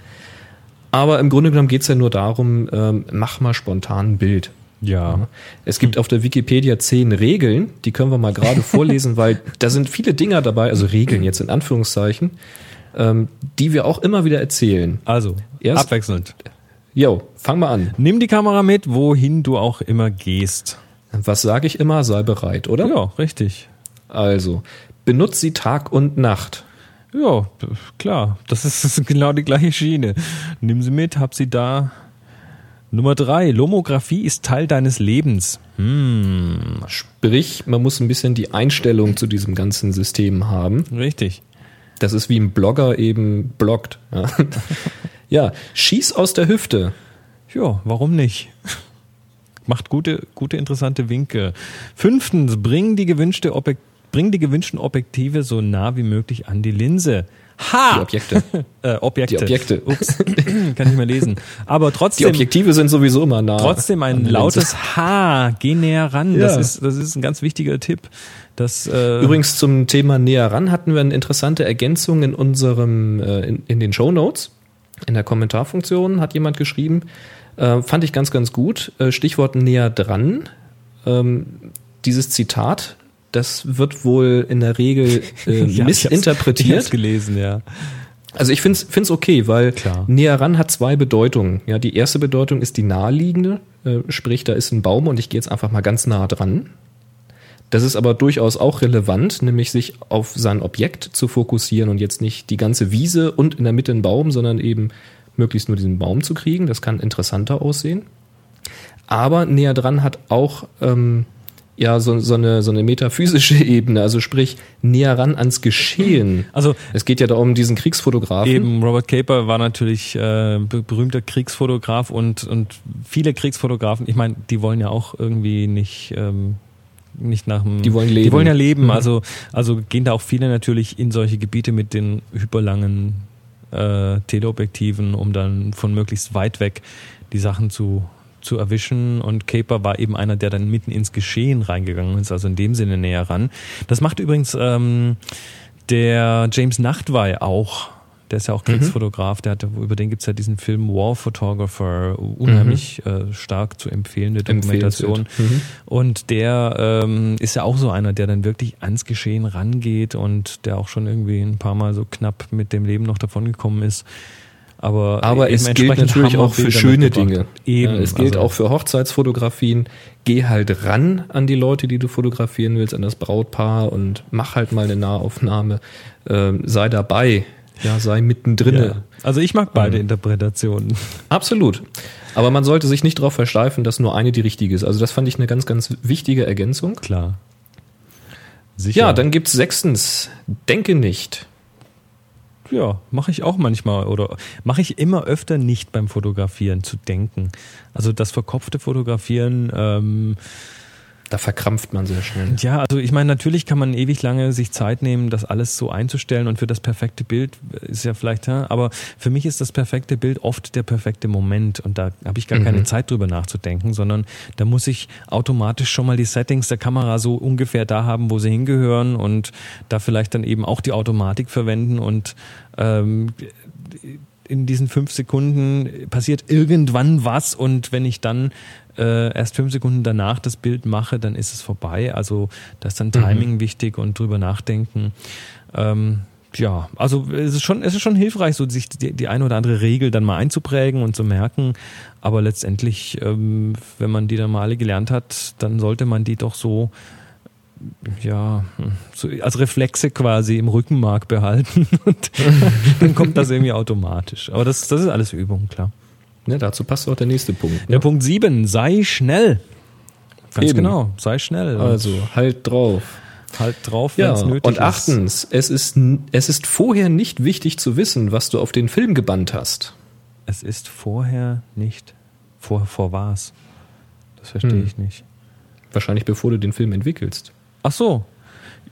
Aber im Grunde genommen geht's ja nur darum, ähm, mach mal spontan ein Bild. Ja. Es gibt auf der Wikipedia zehn Regeln, die können wir mal gerade *laughs* vorlesen, weil da sind viele Dinger dabei, also Regeln jetzt in Anführungszeichen, ähm, die wir auch immer wieder erzählen. Also, Erst- abwechselnd. Jo, fang mal an. Nimm die Kamera mit, wohin du auch immer gehst. Was sage ich immer? Sei bereit, oder? Ja, richtig. Also, benutzt sie Tag und Nacht. Ja, klar. Das ist *laughs* genau die gleiche Schiene. Nimm sie mit, hab sie da. Nummer drei. Lomographie ist Teil deines Lebens. Hm, Sprich, man muss ein bisschen die Einstellung zu diesem ganzen System haben. richtig. Das ist wie ein Blogger eben bloggt. Ja, *laughs* ja schieß aus der Hüfte. Ja, warum nicht? Macht gute, gute, interessante Winke. Fünftens, bring die gewünschte bring die gewünschten Objektive so nah wie möglich an die Linse. Ha! Die Objekte. *laughs* Äh, Objekte. Die Objekte. Ups, *clears throat* kann nicht mehr lesen. Aber Die trotzdem, Objektive sind sowieso immer nah. trotzdem ein lautes Ha. Geh näher ran. Das Ja. ist, das ist ein ganz wichtiger Tipp. Das, äh, Übrigens zum Thema näher ran hatten wir eine interessante Ergänzung in unserem, äh, in, in den Show Notes. In der Kommentarfunktion hat jemand geschrieben, äh, fand ich ganz, ganz gut. Äh, Stichwort näher dran. Ähm, dieses Zitat, das wird wohl in der Regel *laughs* äh, ja, ich hab's- Ich missinterpretiert. hab's gelesen, ja. Also ich find's find's okay, weil Klar. näher ran hat zwei Bedeutungen. Ja, die erste Bedeutung ist die naheliegende, äh, sprich da ist ein Baum und ich gehe jetzt einfach mal ganz nah dran. Das ist aber durchaus auch relevant, nämlich sich auf sein Objekt zu fokussieren und jetzt nicht die ganze Wiese und in der Mitte einen Baum, sondern eben möglichst nur diesen Baum zu kriegen. Das kann interessanter aussehen. Aber näher dran hat auch ähm, ja so, so, eine, so eine metaphysische *laughs* Ebene, also sprich näher ran ans Geschehen. Also Es geht ja da um diesen Kriegsfotografen. Eben, Robert Caper war natürlich äh, be- berühmter Kriegsfotograf und, und viele Kriegsfotografen, ich meine, die wollen ja auch irgendwie nicht, ähm, nicht nach dem. Die wollen Die leben. wollen ja leben, Mhm. also, also gehen da auch viele natürlich in solche Gebiete mit den hyperlangen äh, Teleobjektiven, um dann von möglichst weit weg die Sachen zu zu erwischen und Caper war eben einer, der dann mitten ins Geschehen reingegangen ist, also in dem Sinne näher ran. Das macht übrigens ähm, der James Nachtwey auch. Der ist ja auch Kriegsfotograf, der hatte, über den gibt's ja diesen Film War Photographer, unheimlich äh, stark zu empfehlende Dokumentation. Mhm. Und der ähm, ist ja auch so einer, der dann wirklich ans Geschehen rangeht und der auch schon irgendwie ein paar Mal so knapp mit dem Leben noch davongekommen ist. Aber, Aber es gilt natürlich auch für schöne. Dinge. Eben. Ja, es gilt also, auch für Hochzeitsfotografien. Geh halt ran an die Leute, die du fotografieren willst, an das Brautpaar und mach halt mal eine Nahaufnahme. Ähm, sei dabei. Ja, sei mittendrin. Ja. Also ich mag beide Ähm. Interpretationen. Absolut. Aber man sollte sich nicht darauf versteifen, dass nur eine die richtige ist. Also das fand ich eine ganz, ganz wichtige Ergänzung. Klar. Sicher. Ja, dann gibt's sechstens. Denke nicht. Ja, mache ich auch manchmal oder mache ich immer öfter nicht beim Fotografieren zu denken. Also das verkopfte Fotografieren, ähm, Da verkrampft man sehr schnell. Ja, also ich meine, natürlich kann man ewig lange sich Zeit nehmen, das alles so einzustellen und für das perfekte Bild ist ja vielleicht, ja, aber für mich ist das perfekte Bild oft der perfekte Moment und da habe ich gar keine Zeit drüber nachzudenken, sondern da muss ich automatisch schon mal die Settings der Kamera so ungefähr da haben, wo sie hingehören und da vielleicht dann eben auch die Automatik verwenden und ähm, in diesen fünf Sekunden passiert irgendwann was und wenn ich dann äh, erst fünf Sekunden danach das Bild mache, dann ist es vorbei. Also da ist dann Timing wichtig und drüber nachdenken. Ähm, ja, also es ist schon, es ist schon hilfreich, so sich die, die eine oder andere Regel dann mal einzuprägen und zu merken. Aber letztendlich, ähm, wenn man die dann mal alle gelernt hat, dann sollte man die doch so ja, so als Reflexe quasi im Rückenmark behalten *laughs* und dann kommt das irgendwie automatisch. Aber das, das ist alles Übung, klar. Ne, dazu passt auch der nächste Punkt. Der Ne? Punkt 7, sei schnell. Ganz Eben. genau, sei schnell. und Also halt drauf. halt drauf, Ja, wenn es nötig und ist. achtens, es ist, es ist vorher nicht wichtig zu wissen, was du auf den Film gebannt hast. Es ist vorher nicht. Vor, vor was? Das verstehe Hm. ich nicht. Wahrscheinlich bevor du den Film entwickelst. Ach so.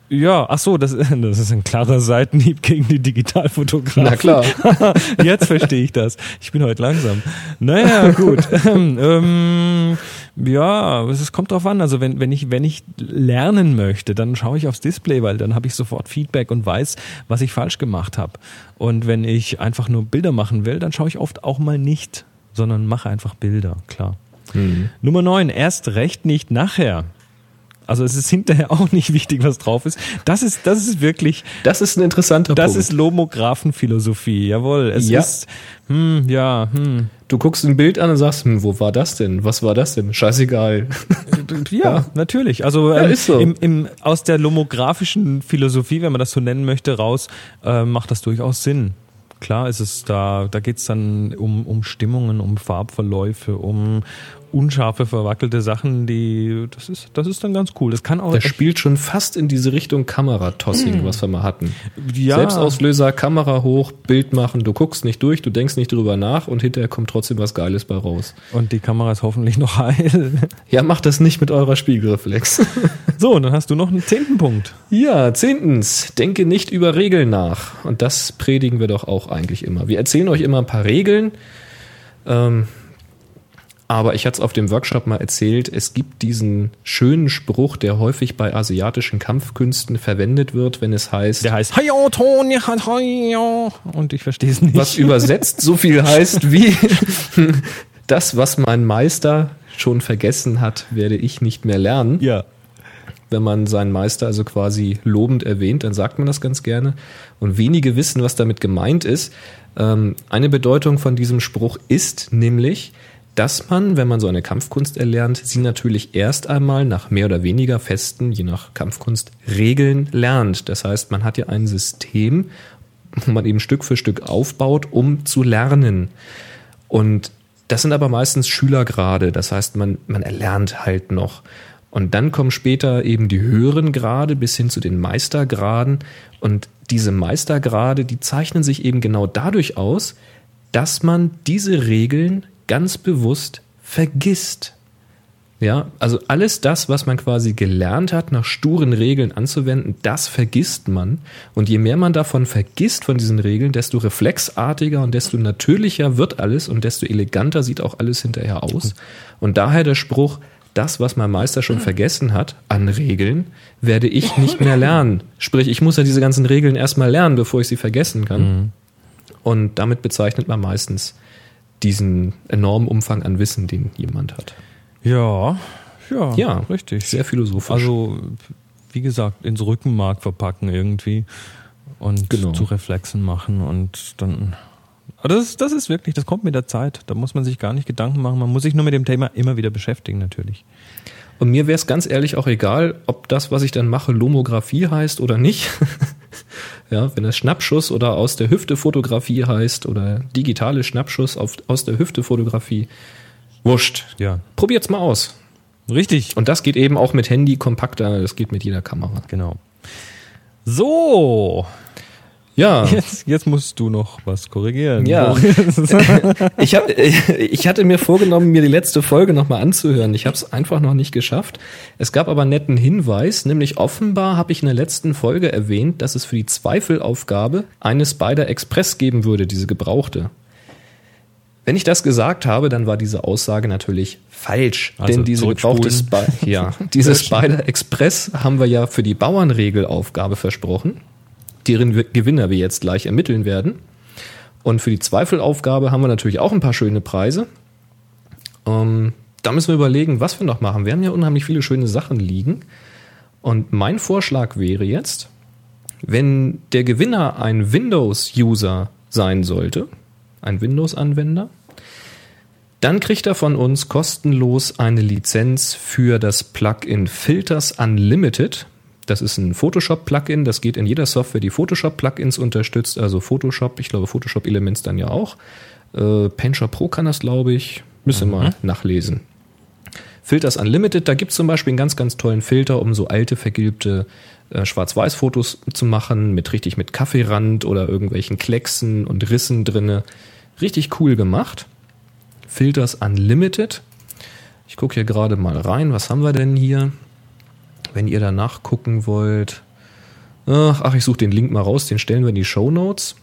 Ja, ach so, das, *laughs* das ist ein klarer Seitenhieb gegen die Digitalfotografen. Na klar. *laughs* Jetzt verstehe ich das. Ich bin heute langsam. Naja, gut. *laughs* Ähm, ja, es kommt drauf an. Also wenn, wenn ich, wenn ich lernen möchte, dann schaue ich aufs Display, weil dann habe ich sofort Feedback und weiß, was ich falsch gemacht habe. Und wenn ich einfach nur Bilder machen will, dann schaue ich oft auch mal nicht, sondern mache einfach Bilder, klar. Nummer 9, erst recht nicht nachher. Also es ist hinterher *laughs* auch nicht wichtig, was drauf ist. Das ist, das ist wirklich, Das ist ein interessanter das Punkt. ist Lomographenphilosophie, jawohl. Es Ja. ist, hm, ja, hm. du guckst ein Bild an und sagst, hm, wo war das denn? Was war das denn? Scheißegal. *laughs* Ja, natürlich. Also Ja, ähm, so. im, im, aus der lomographischen Philosophie, wenn man das so nennen möchte, raus, äh, macht das durchaus Sinn. Klar ist es da, da geht's dann um, um Stimmungen, um Farbverläufe, um unscharfe, verwackelte Sachen, die, das ist, das ist dann ganz cool. Das kann auch Das spielt schon fast in diese Richtung Kameratossing, was wir mal hatten. ja, Selbstauslöser, Kamera hoch, Bild machen, du guckst nicht durch, du denkst nicht drüber nach und hinterher kommt trotzdem was Geiles bei raus. und die Kamera ist hoffentlich noch heil. *laughs* Ja, macht das nicht mit eurer Spiegelreflex. *laughs* So, und dann hast du noch einen zehnten Punkt. Ja, zehntens, denke nicht über Regeln nach. Und das predigen wir doch auch eigentlich immer. Wir erzählen euch immer ein paar Regeln. Ähm, aber ich hatte es auf dem Workshop mal erzählt, es gibt diesen schönen Spruch, der häufig bei asiatischen Kampfkünsten verwendet wird, wenn es heißt, Der heißt Hayo hat Hayo. Und ich verstehe es nicht. was übersetzt so viel heißt wie *laughs* das, was mein Meister schon vergessen hat, werde ich nicht mehr lernen. Ja. wenn man seinen Meister also quasi lobend erwähnt, dann sagt man das ganz gerne. Und wenige wissen, was damit gemeint ist. Ähm, eine Bedeutung von diesem Spruch ist nämlich, dass man, wenn man so eine Kampfkunst erlernt, sie natürlich erst einmal nach mehr oder weniger festen, je nach Kampfkunst, Regeln lernt. Das heißt, man hat ja ein System, wo man eben Stück für Stück aufbaut, um zu lernen. Und das sind aber meistens Schülergrade, das heißt, man, man erlernt halt noch. Und dann kommen später eben die höheren Grade bis hin zu den Meistergraden. Und diese Meistergrade, die zeichnen sich eben genau dadurch aus, dass man diese Regeln ganz bewusst vergisst. Ja, also alles das, was man quasi gelernt hat, nach sturen Regeln anzuwenden, das vergisst man. Und je mehr man davon vergisst, von diesen Regeln, desto reflexartiger und desto natürlicher wird alles und desto eleganter sieht auch alles hinterher aus. Und daher der Spruch, das, was mein Meister schon vergessen hat an Regeln, werde ich nicht mehr lernen. Sprich, ich muss ja diese ganzen Regeln erstmal lernen, bevor ich sie vergessen kann. Und damit bezeichnet man meistens diesen enormen Umfang an Wissen, den jemand hat. Ja, ja, Ja, richtig. Sehr philosophisch. Also, wie gesagt, ins Rückenmark verpacken irgendwie und Genau. zu Reflexen machen und dann. Aber das, ist- das ist wirklich, das kommt mit der Zeit. Da muss man sich gar nicht Gedanken machen. Man muss sich nur mit dem Thema immer wieder beschäftigen, natürlich. Und mir wäre es ganz ehrlich auch egal, ob das, was ich dann mache, Lomographie heißt oder nicht. *laughs* ja, wenn es Schnappschuss oder aus der Hüfte Fotografie heißt oder digitale Schnappschuss auf, aus der Hüfte Fotografie. Wurscht. Ja, Probiert's mal aus. richtig. Und das geht eben auch mit Handy kompakter, das geht mit jeder Kamera. Genau. So, Ja, Jetzt, jetzt musst du noch was korrigieren. Ja. *laughs* Ich, hab, ich hatte mir vorgenommen, mir die letzte Folge nochmal anzuhören. Ich habe es einfach noch nicht geschafft. Es gab aber einen netten Hinweis, nämlich offenbar habe ich in der letzten Folge erwähnt, dass es für die Zweifelaufgabe eine Spider Express geben würde, diese gebrauchte. Wenn ich das gesagt habe, dann war diese Aussage natürlich falsch. Also denn diese gebrauchte. Spi ja, *laughs* diese Spider Express haben wir ja für die Bauernregelaufgabe versprochen, deren Gewinner wir jetzt gleich ermitteln werden. Und für die Zweifelaufgabe haben wir natürlich auch ein paar schöne Preise. Ähm, da müssen wir überlegen, was wir noch machen. Wir haben ja unheimlich viele schöne Sachen liegen. Und mein Vorschlag wäre jetzt, wenn der Gewinner ein Windows-User sein sollte, ein Windows-Anwender, dann kriegt er von uns kostenlos eine Lizenz für das Plugin Filters Unlimited. Das ist ein Photoshop-Plugin, das geht in jeder Software, die Photoshop-Plugins unterstützt, also Photoshop, ich glaube Photoshop Elements dann ja auch. Äh, Paintshop Pro kann das, glaube ich. Müssen wir mal nachlesen. Filters Unlimited, da gibt es zum Beispiel einen ganz, ganz tollen Filter, um so alte, vergilbte äh, Schwarz-Weiß-Fotos zu machen, mit richtig mit Kaffeerand oder irgendwelchen Klecksen und Rissen drinne. Richtig cool gemacht. Filters Unlimited. Ich gucke hier gerade mal rein. Was haben wir denn hier? Wenn ihr danach gucken wollt. Ach, ich suche den Link mal raus. Den stellen wir in die Show Notes.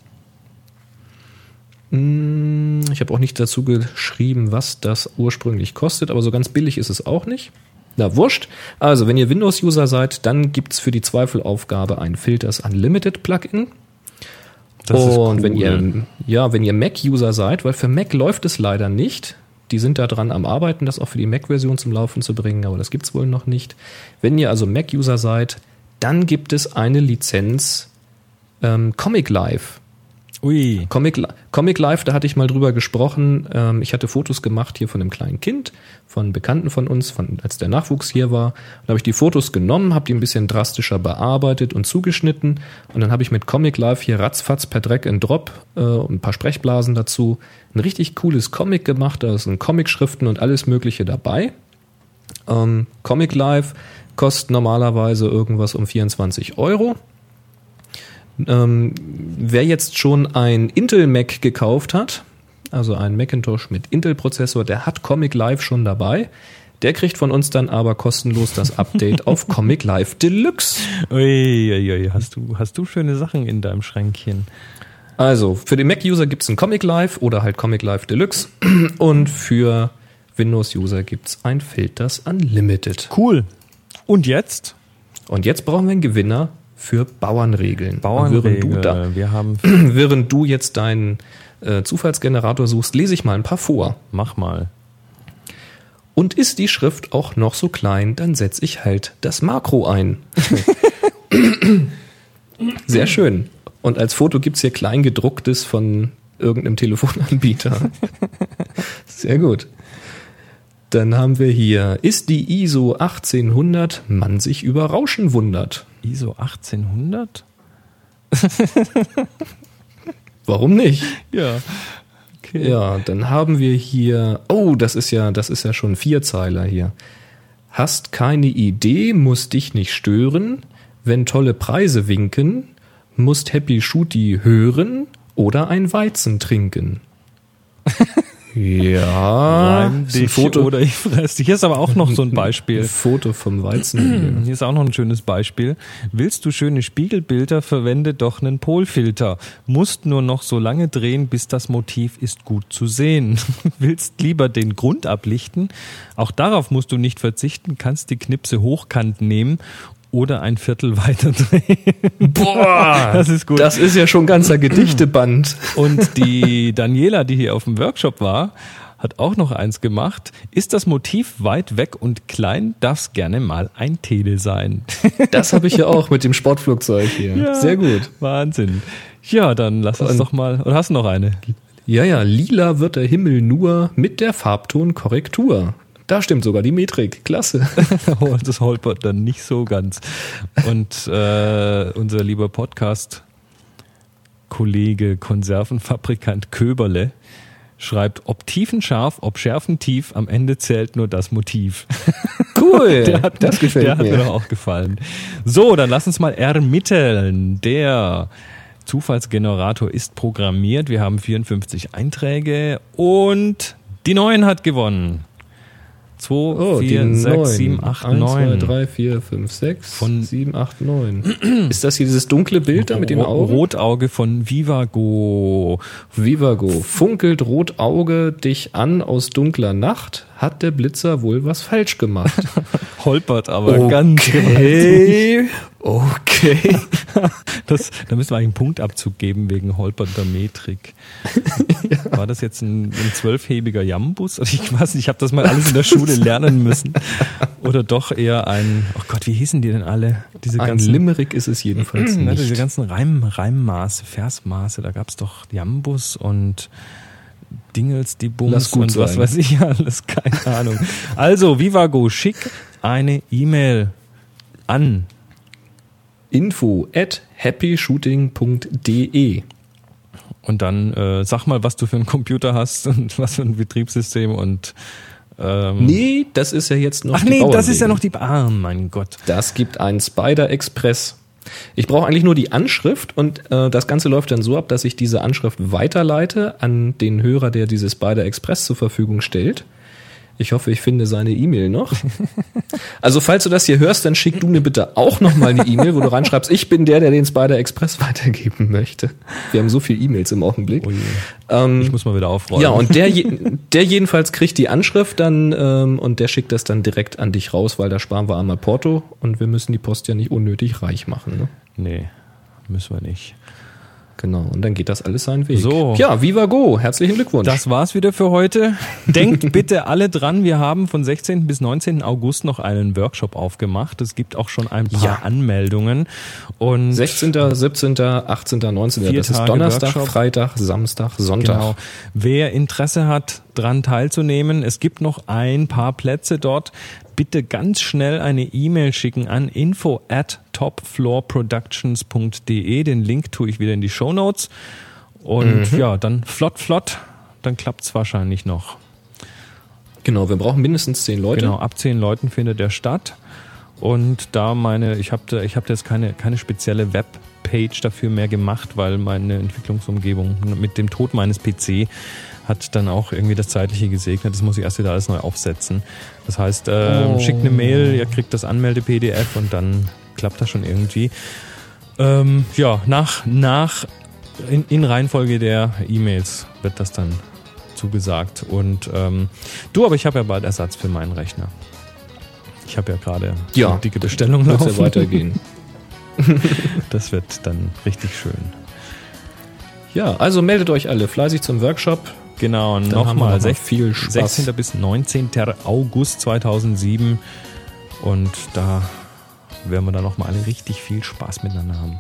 Hm, Ich habe auch nicht dazu geschrieben, was das ursprünglich kostet, aber so ganz billig ist es auch nicht. Na, wurscht. Also, wenn ihr Windows-User seid, dann gibt's für die Zweifelaufgabe ein Filters Unlimited Plugin. Das Und cool. wenn ihr, ja, wenn ihr Mac-User seid, weil für Mac läuft es leider nicht. Die sind da dran am Arbeiten, das auch für die Mac-Version zum Laufen zu bringen, aber das gibt's wohl noch nicht. Wenn ihr also Mac-User seid, dann gibt es eine Lizenz ähm, Comic Live. Ui. Comic, Comic Live, da hatte ich mal drüber gesprochen. Ähm, ich hatte Fotos gemacht hier von einem kleinen Kind, von Bekannten von uns, von, als der Nachwuchs hier war. Da habe ich die Fotos genommen, habe die ein bisschen drastischer bearbeitet und zugeschnitten. Und dann habe ich mit Comic Live hier ratzfatz per Drag and Drop äh, und ein paar Sprechblasen dazu ein richtig cooles Comic gemacht. Da sind Comic-Schriften und alles Mögliche dabei. Ähm, Comic Live kostet normalerweise irgendwas um 24 Euro. Ähm, wer jetzt schon ein Intel Mac gekauft hat, also ein Macintosh mit Intel-Prozessor, der hat Comic Live schon dabei. Der kriegt von uns dann aber kostenlos das Update auf *laughs* Comic Live Deluxe. Ui, ui. Hast du, hast du schöne Sachen in deinem Schränkchen? Also für den Mac-User gibt's ein Comic Live oder halt Comic Live Deluxe *clears throat* und für Windows-User gibt's ein Filters Unlimited. Cool. Und jetzt? Und jetzt brauchen wir einen Gewinner für Bauernregeln. Und Während du, da. Wir haben, *clears throat* während du jetzt deinen äh, Zufallsgenerator suchst, lese ich mal ein paar vor. mach mal. Und ist die Schrift auch noch so klein, dann setze ich halt das Makro ein. *laughs* Sehr schön. Und als Foto gibt's hier kleingedrucktes von irgendeinem Telefonanbieter. *laughs* Sehr gut. Dann haben wir hier, ist die ISO 1800, man sich über Rauschen wundert. ISO 1800? *laughs* Warum nicht? Ja. Okay. Ja, dann haben wir hier, oh, das ist ja, das ist ja schon Vierzeiler hier. Hast keine Idee, muss dich nicht stören. Wenn tolle Preise winken, musst Happy Shooty hören oder ein Weizen trinken. *laughs* ja, ein Foto, oder ich fress dich. Hier ist aber auch noch so ein ein Beispiel. Foto vom Weizen. *clears throat* Hier ist auch noch ein schönes Beispiel. Willst du schöne Spiegelbilder, verwende doch einen Polfilter. Musst nur noch so lange drehen, bis das Motiv ist gut zu sehen. *laughs* Willst lieber den Grund ablichten? Auch darauf musst du nicht verzichten, kannst die Knipse hochkant nehmen oder ein Viertel *laughs* weiter drehen. Boah, Das ist gut. Das ist ja schon ganzer Gedichteband. Und die Daniela, die hier auf dem Workshop war, hat auch noch eins gemacht. Ist das Motiv weit weg und klein, darf's gerne mal ein Tele sein. *laughs* Das habe ich ja auch mit dem Sportflugzeug hier. Sehr gut. Wahnsinn. Ja, dann lass uns Und- doch mal. Oder hast du noch eine? Ja, ja, lila wird der Himmel nur mit der Farbtonkorrektur. Da stimmt sogar die Metrik. Klasse. *laughs* Oh, das holpert dann nicht so ganz. Und äh, unser lieber Podcast-Kollege, Konservenfabrikant Köberle schreibt, ob tiefenscharf, ob schärfentief, am Ende zählt nur das Motiv. *laughs* Cool. *laughs* Der hat, das gefällt der hat mir mir. doch auch gefallen. So, dann lass uns mal ermitteln. Der Zufallsgenerator ist programmiert. Wir haben 54 Einträge und die 9 hat gewonnen. 2, Oh, 4, die 6, neun. 7, 8, 1, 2, 9. 3, 4, 5, 6, Von- 7, 8, 9. Ist das hier dieses dunkle Bild da mit den Ro- Augen? Rotauge von Vivago. Vivago. Funkelt Rotauge dich an aus dunkler Nacht? Hat der Blitzer wohl was falsch gemacht? *laughs* Holpert aber ganz Okay. Okay. *laughs* Das, da müssen wir eigentlich einen Punktabzug geben wegen holpernder Metrik. *laughs* War das jetzt ein, ein zwölfhebiger Jambus? Also Ich weiß nicht, ich habe das mal alles in der Schule lernen müssen. Oder doch eher ein, oh Gott, wie hießen die denn alle? Diese Ein ganzen, Limerick ist es jedenfalls *clears throat* Na, diese nicht. ganzen Reim, Reimmaße, Versmaße, da gab's doch Jambus und Dingels, die Bums Lass gut und was sein. weiß ich *laughs* alles, keine Ahnung. Also, Vivago, schick eine E-Mail an Info at happyshooting.de Und dann äh, sag mal, was du für einen Computer hast *laughs* und was für ein Betriebssystem und ähm, Nee, das ist ja jetzt noch Ach die nee, das ist ja noch die Ah, mein Gott. Das gibt einen Spider Express. Ich brauche eigentlich nur die Anschrift und äh, das Ganze läuft dann so ab, dass ich diese Anschrift weiterleite an den Hörer, der diese Spider Express zur Verfügung stellt. Ich hoffe, ich finde seine E-Mail noch. *laughs* Also falls du das hier hörst, dann schick du mir bitte auch noch mal eine E-Mail, wo du reinschreibst, ich bin der, der den Spider Express *laughs* weitergeben möchte. Wir haben so viele E-Mails im Augenblick. Ui. Ähm, Ich muss mal wieder aufräumen. ja, und der, *laughs* der jedenfalls kriegt die Anschrift dann ähm, und der schickt das dann direkt an dich raus, weil da sparen wir einmal Porto und wir müssen die Post ja nicht unnötig reich machen. Ne? Nee, müssen wir nicht. Genau, und dann geht das alles seinen Weg. So. Ja, Viva Go, herzlichen Glückwunsch. Das war's wieder für heute. Denkt *laughs* bitte alle dran, wir haben von 16. bis 19. August noch einen Workshop aufgemacht. Es gibt auch schon ein paar Ja. Anmeldungen. Und 16., 17., 18., 19. Vier das ist Tage Donnerstag, Workshop. Freitag, Samstag, Sonntag. Genau. Wer Interesse hat, dran teilzunehmen, es gibt noch ein paar Plätze dort. Bitte ganz schnell eine E-Mail schicken an info at topfloorproductions.de. Den Link tue ich wieder in die Show Notes. Und Mhm. ja, dann flott, flott. Dann klappt's wahrscheinlich noch. Genau, wir brauchen mindestens 10 Leute. Genau, ab zehn Leuten findet der statt. Und da meine, ich habe ich hab da jetzt keine, keine spezielle Webpage dafür mehr gemacht, weil meine Entwicklungsumgebung mit dem Tod meines PC hat dann auch irgendwie das Zeitliche gesegnet. Das muss ich erst wieder alles neu aufsetzen. Das heißt, ähm, Oh. schickt eine Mail, ihr kriegt das Anmelde-PDF und dann klappt das schon irgendwie. Ähm, ja, nach, nach in, in Reihenfolge der E-Mails wird das dann zugesagt. Und ähm, du, aber ich habe ja bald Ersatz für meinen Rechner. Ich habe ja gerade Ja, eine dicke Bestellung Wird laufen. ja weitergehen. *laughs* Das wird dann richtig schön. ja, also meldet euch alle fleißig zum Workshop. Genau, nochmal noch viel Spaß. 16. bis 19. August 2007. Und da werden wir dann nochmal alle richtig viel Spaß miteinander haben.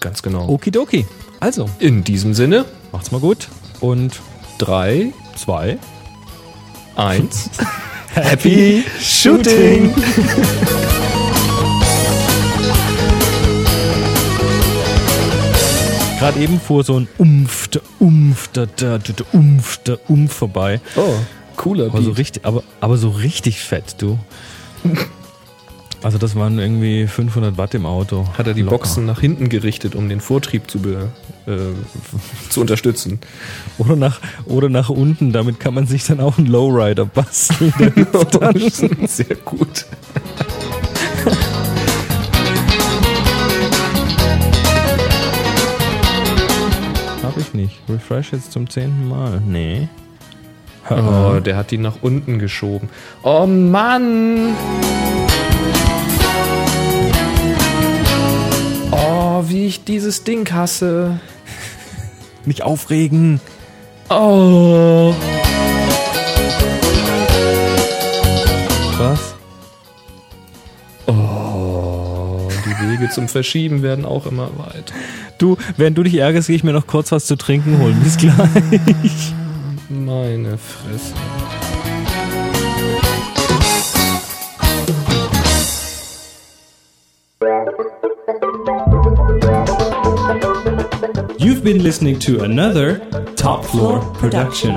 Ganz genau. Okidoki. Also, In diesem Sinne, macht's mal gut. Und 3, zwei. 1, *laughs* Happy Shooting! *laughs* Gerade eben fuhr so ein Umf, der Umf, der, der, der, der Umf, der Umf vorbei. Oh, cooler Aber so Beat. richtig, aber, aber so richtig fett, du. Also das waren irgendwie 500 Watt im Auto. Hat er die Locker. Boxen nach hinten gerichtet, um den Vortrieb zu, be, äh, *laughs* zu unterstützen. Oder nach, oder nach unten, damit kann man sich dann auch einen Lowrider basteln. *laughs* *laughs* Dann. Sehr gut. Hab ich nicht. Refresh jetzt zum zehnten Mal. Nee. Oh, der hat die nach unten geschoben. Oh Mann! Oh, wie ich dieses Ding hasse. Nicht aufregen. Oh. Wege zum Verschieben werden auch immer weiter. Du, während du dich ärgerst, gehe ich mir noch kurz was zu trinken holen. Bis gleich. Meine Fresse. You've been listening to another Top Floor production.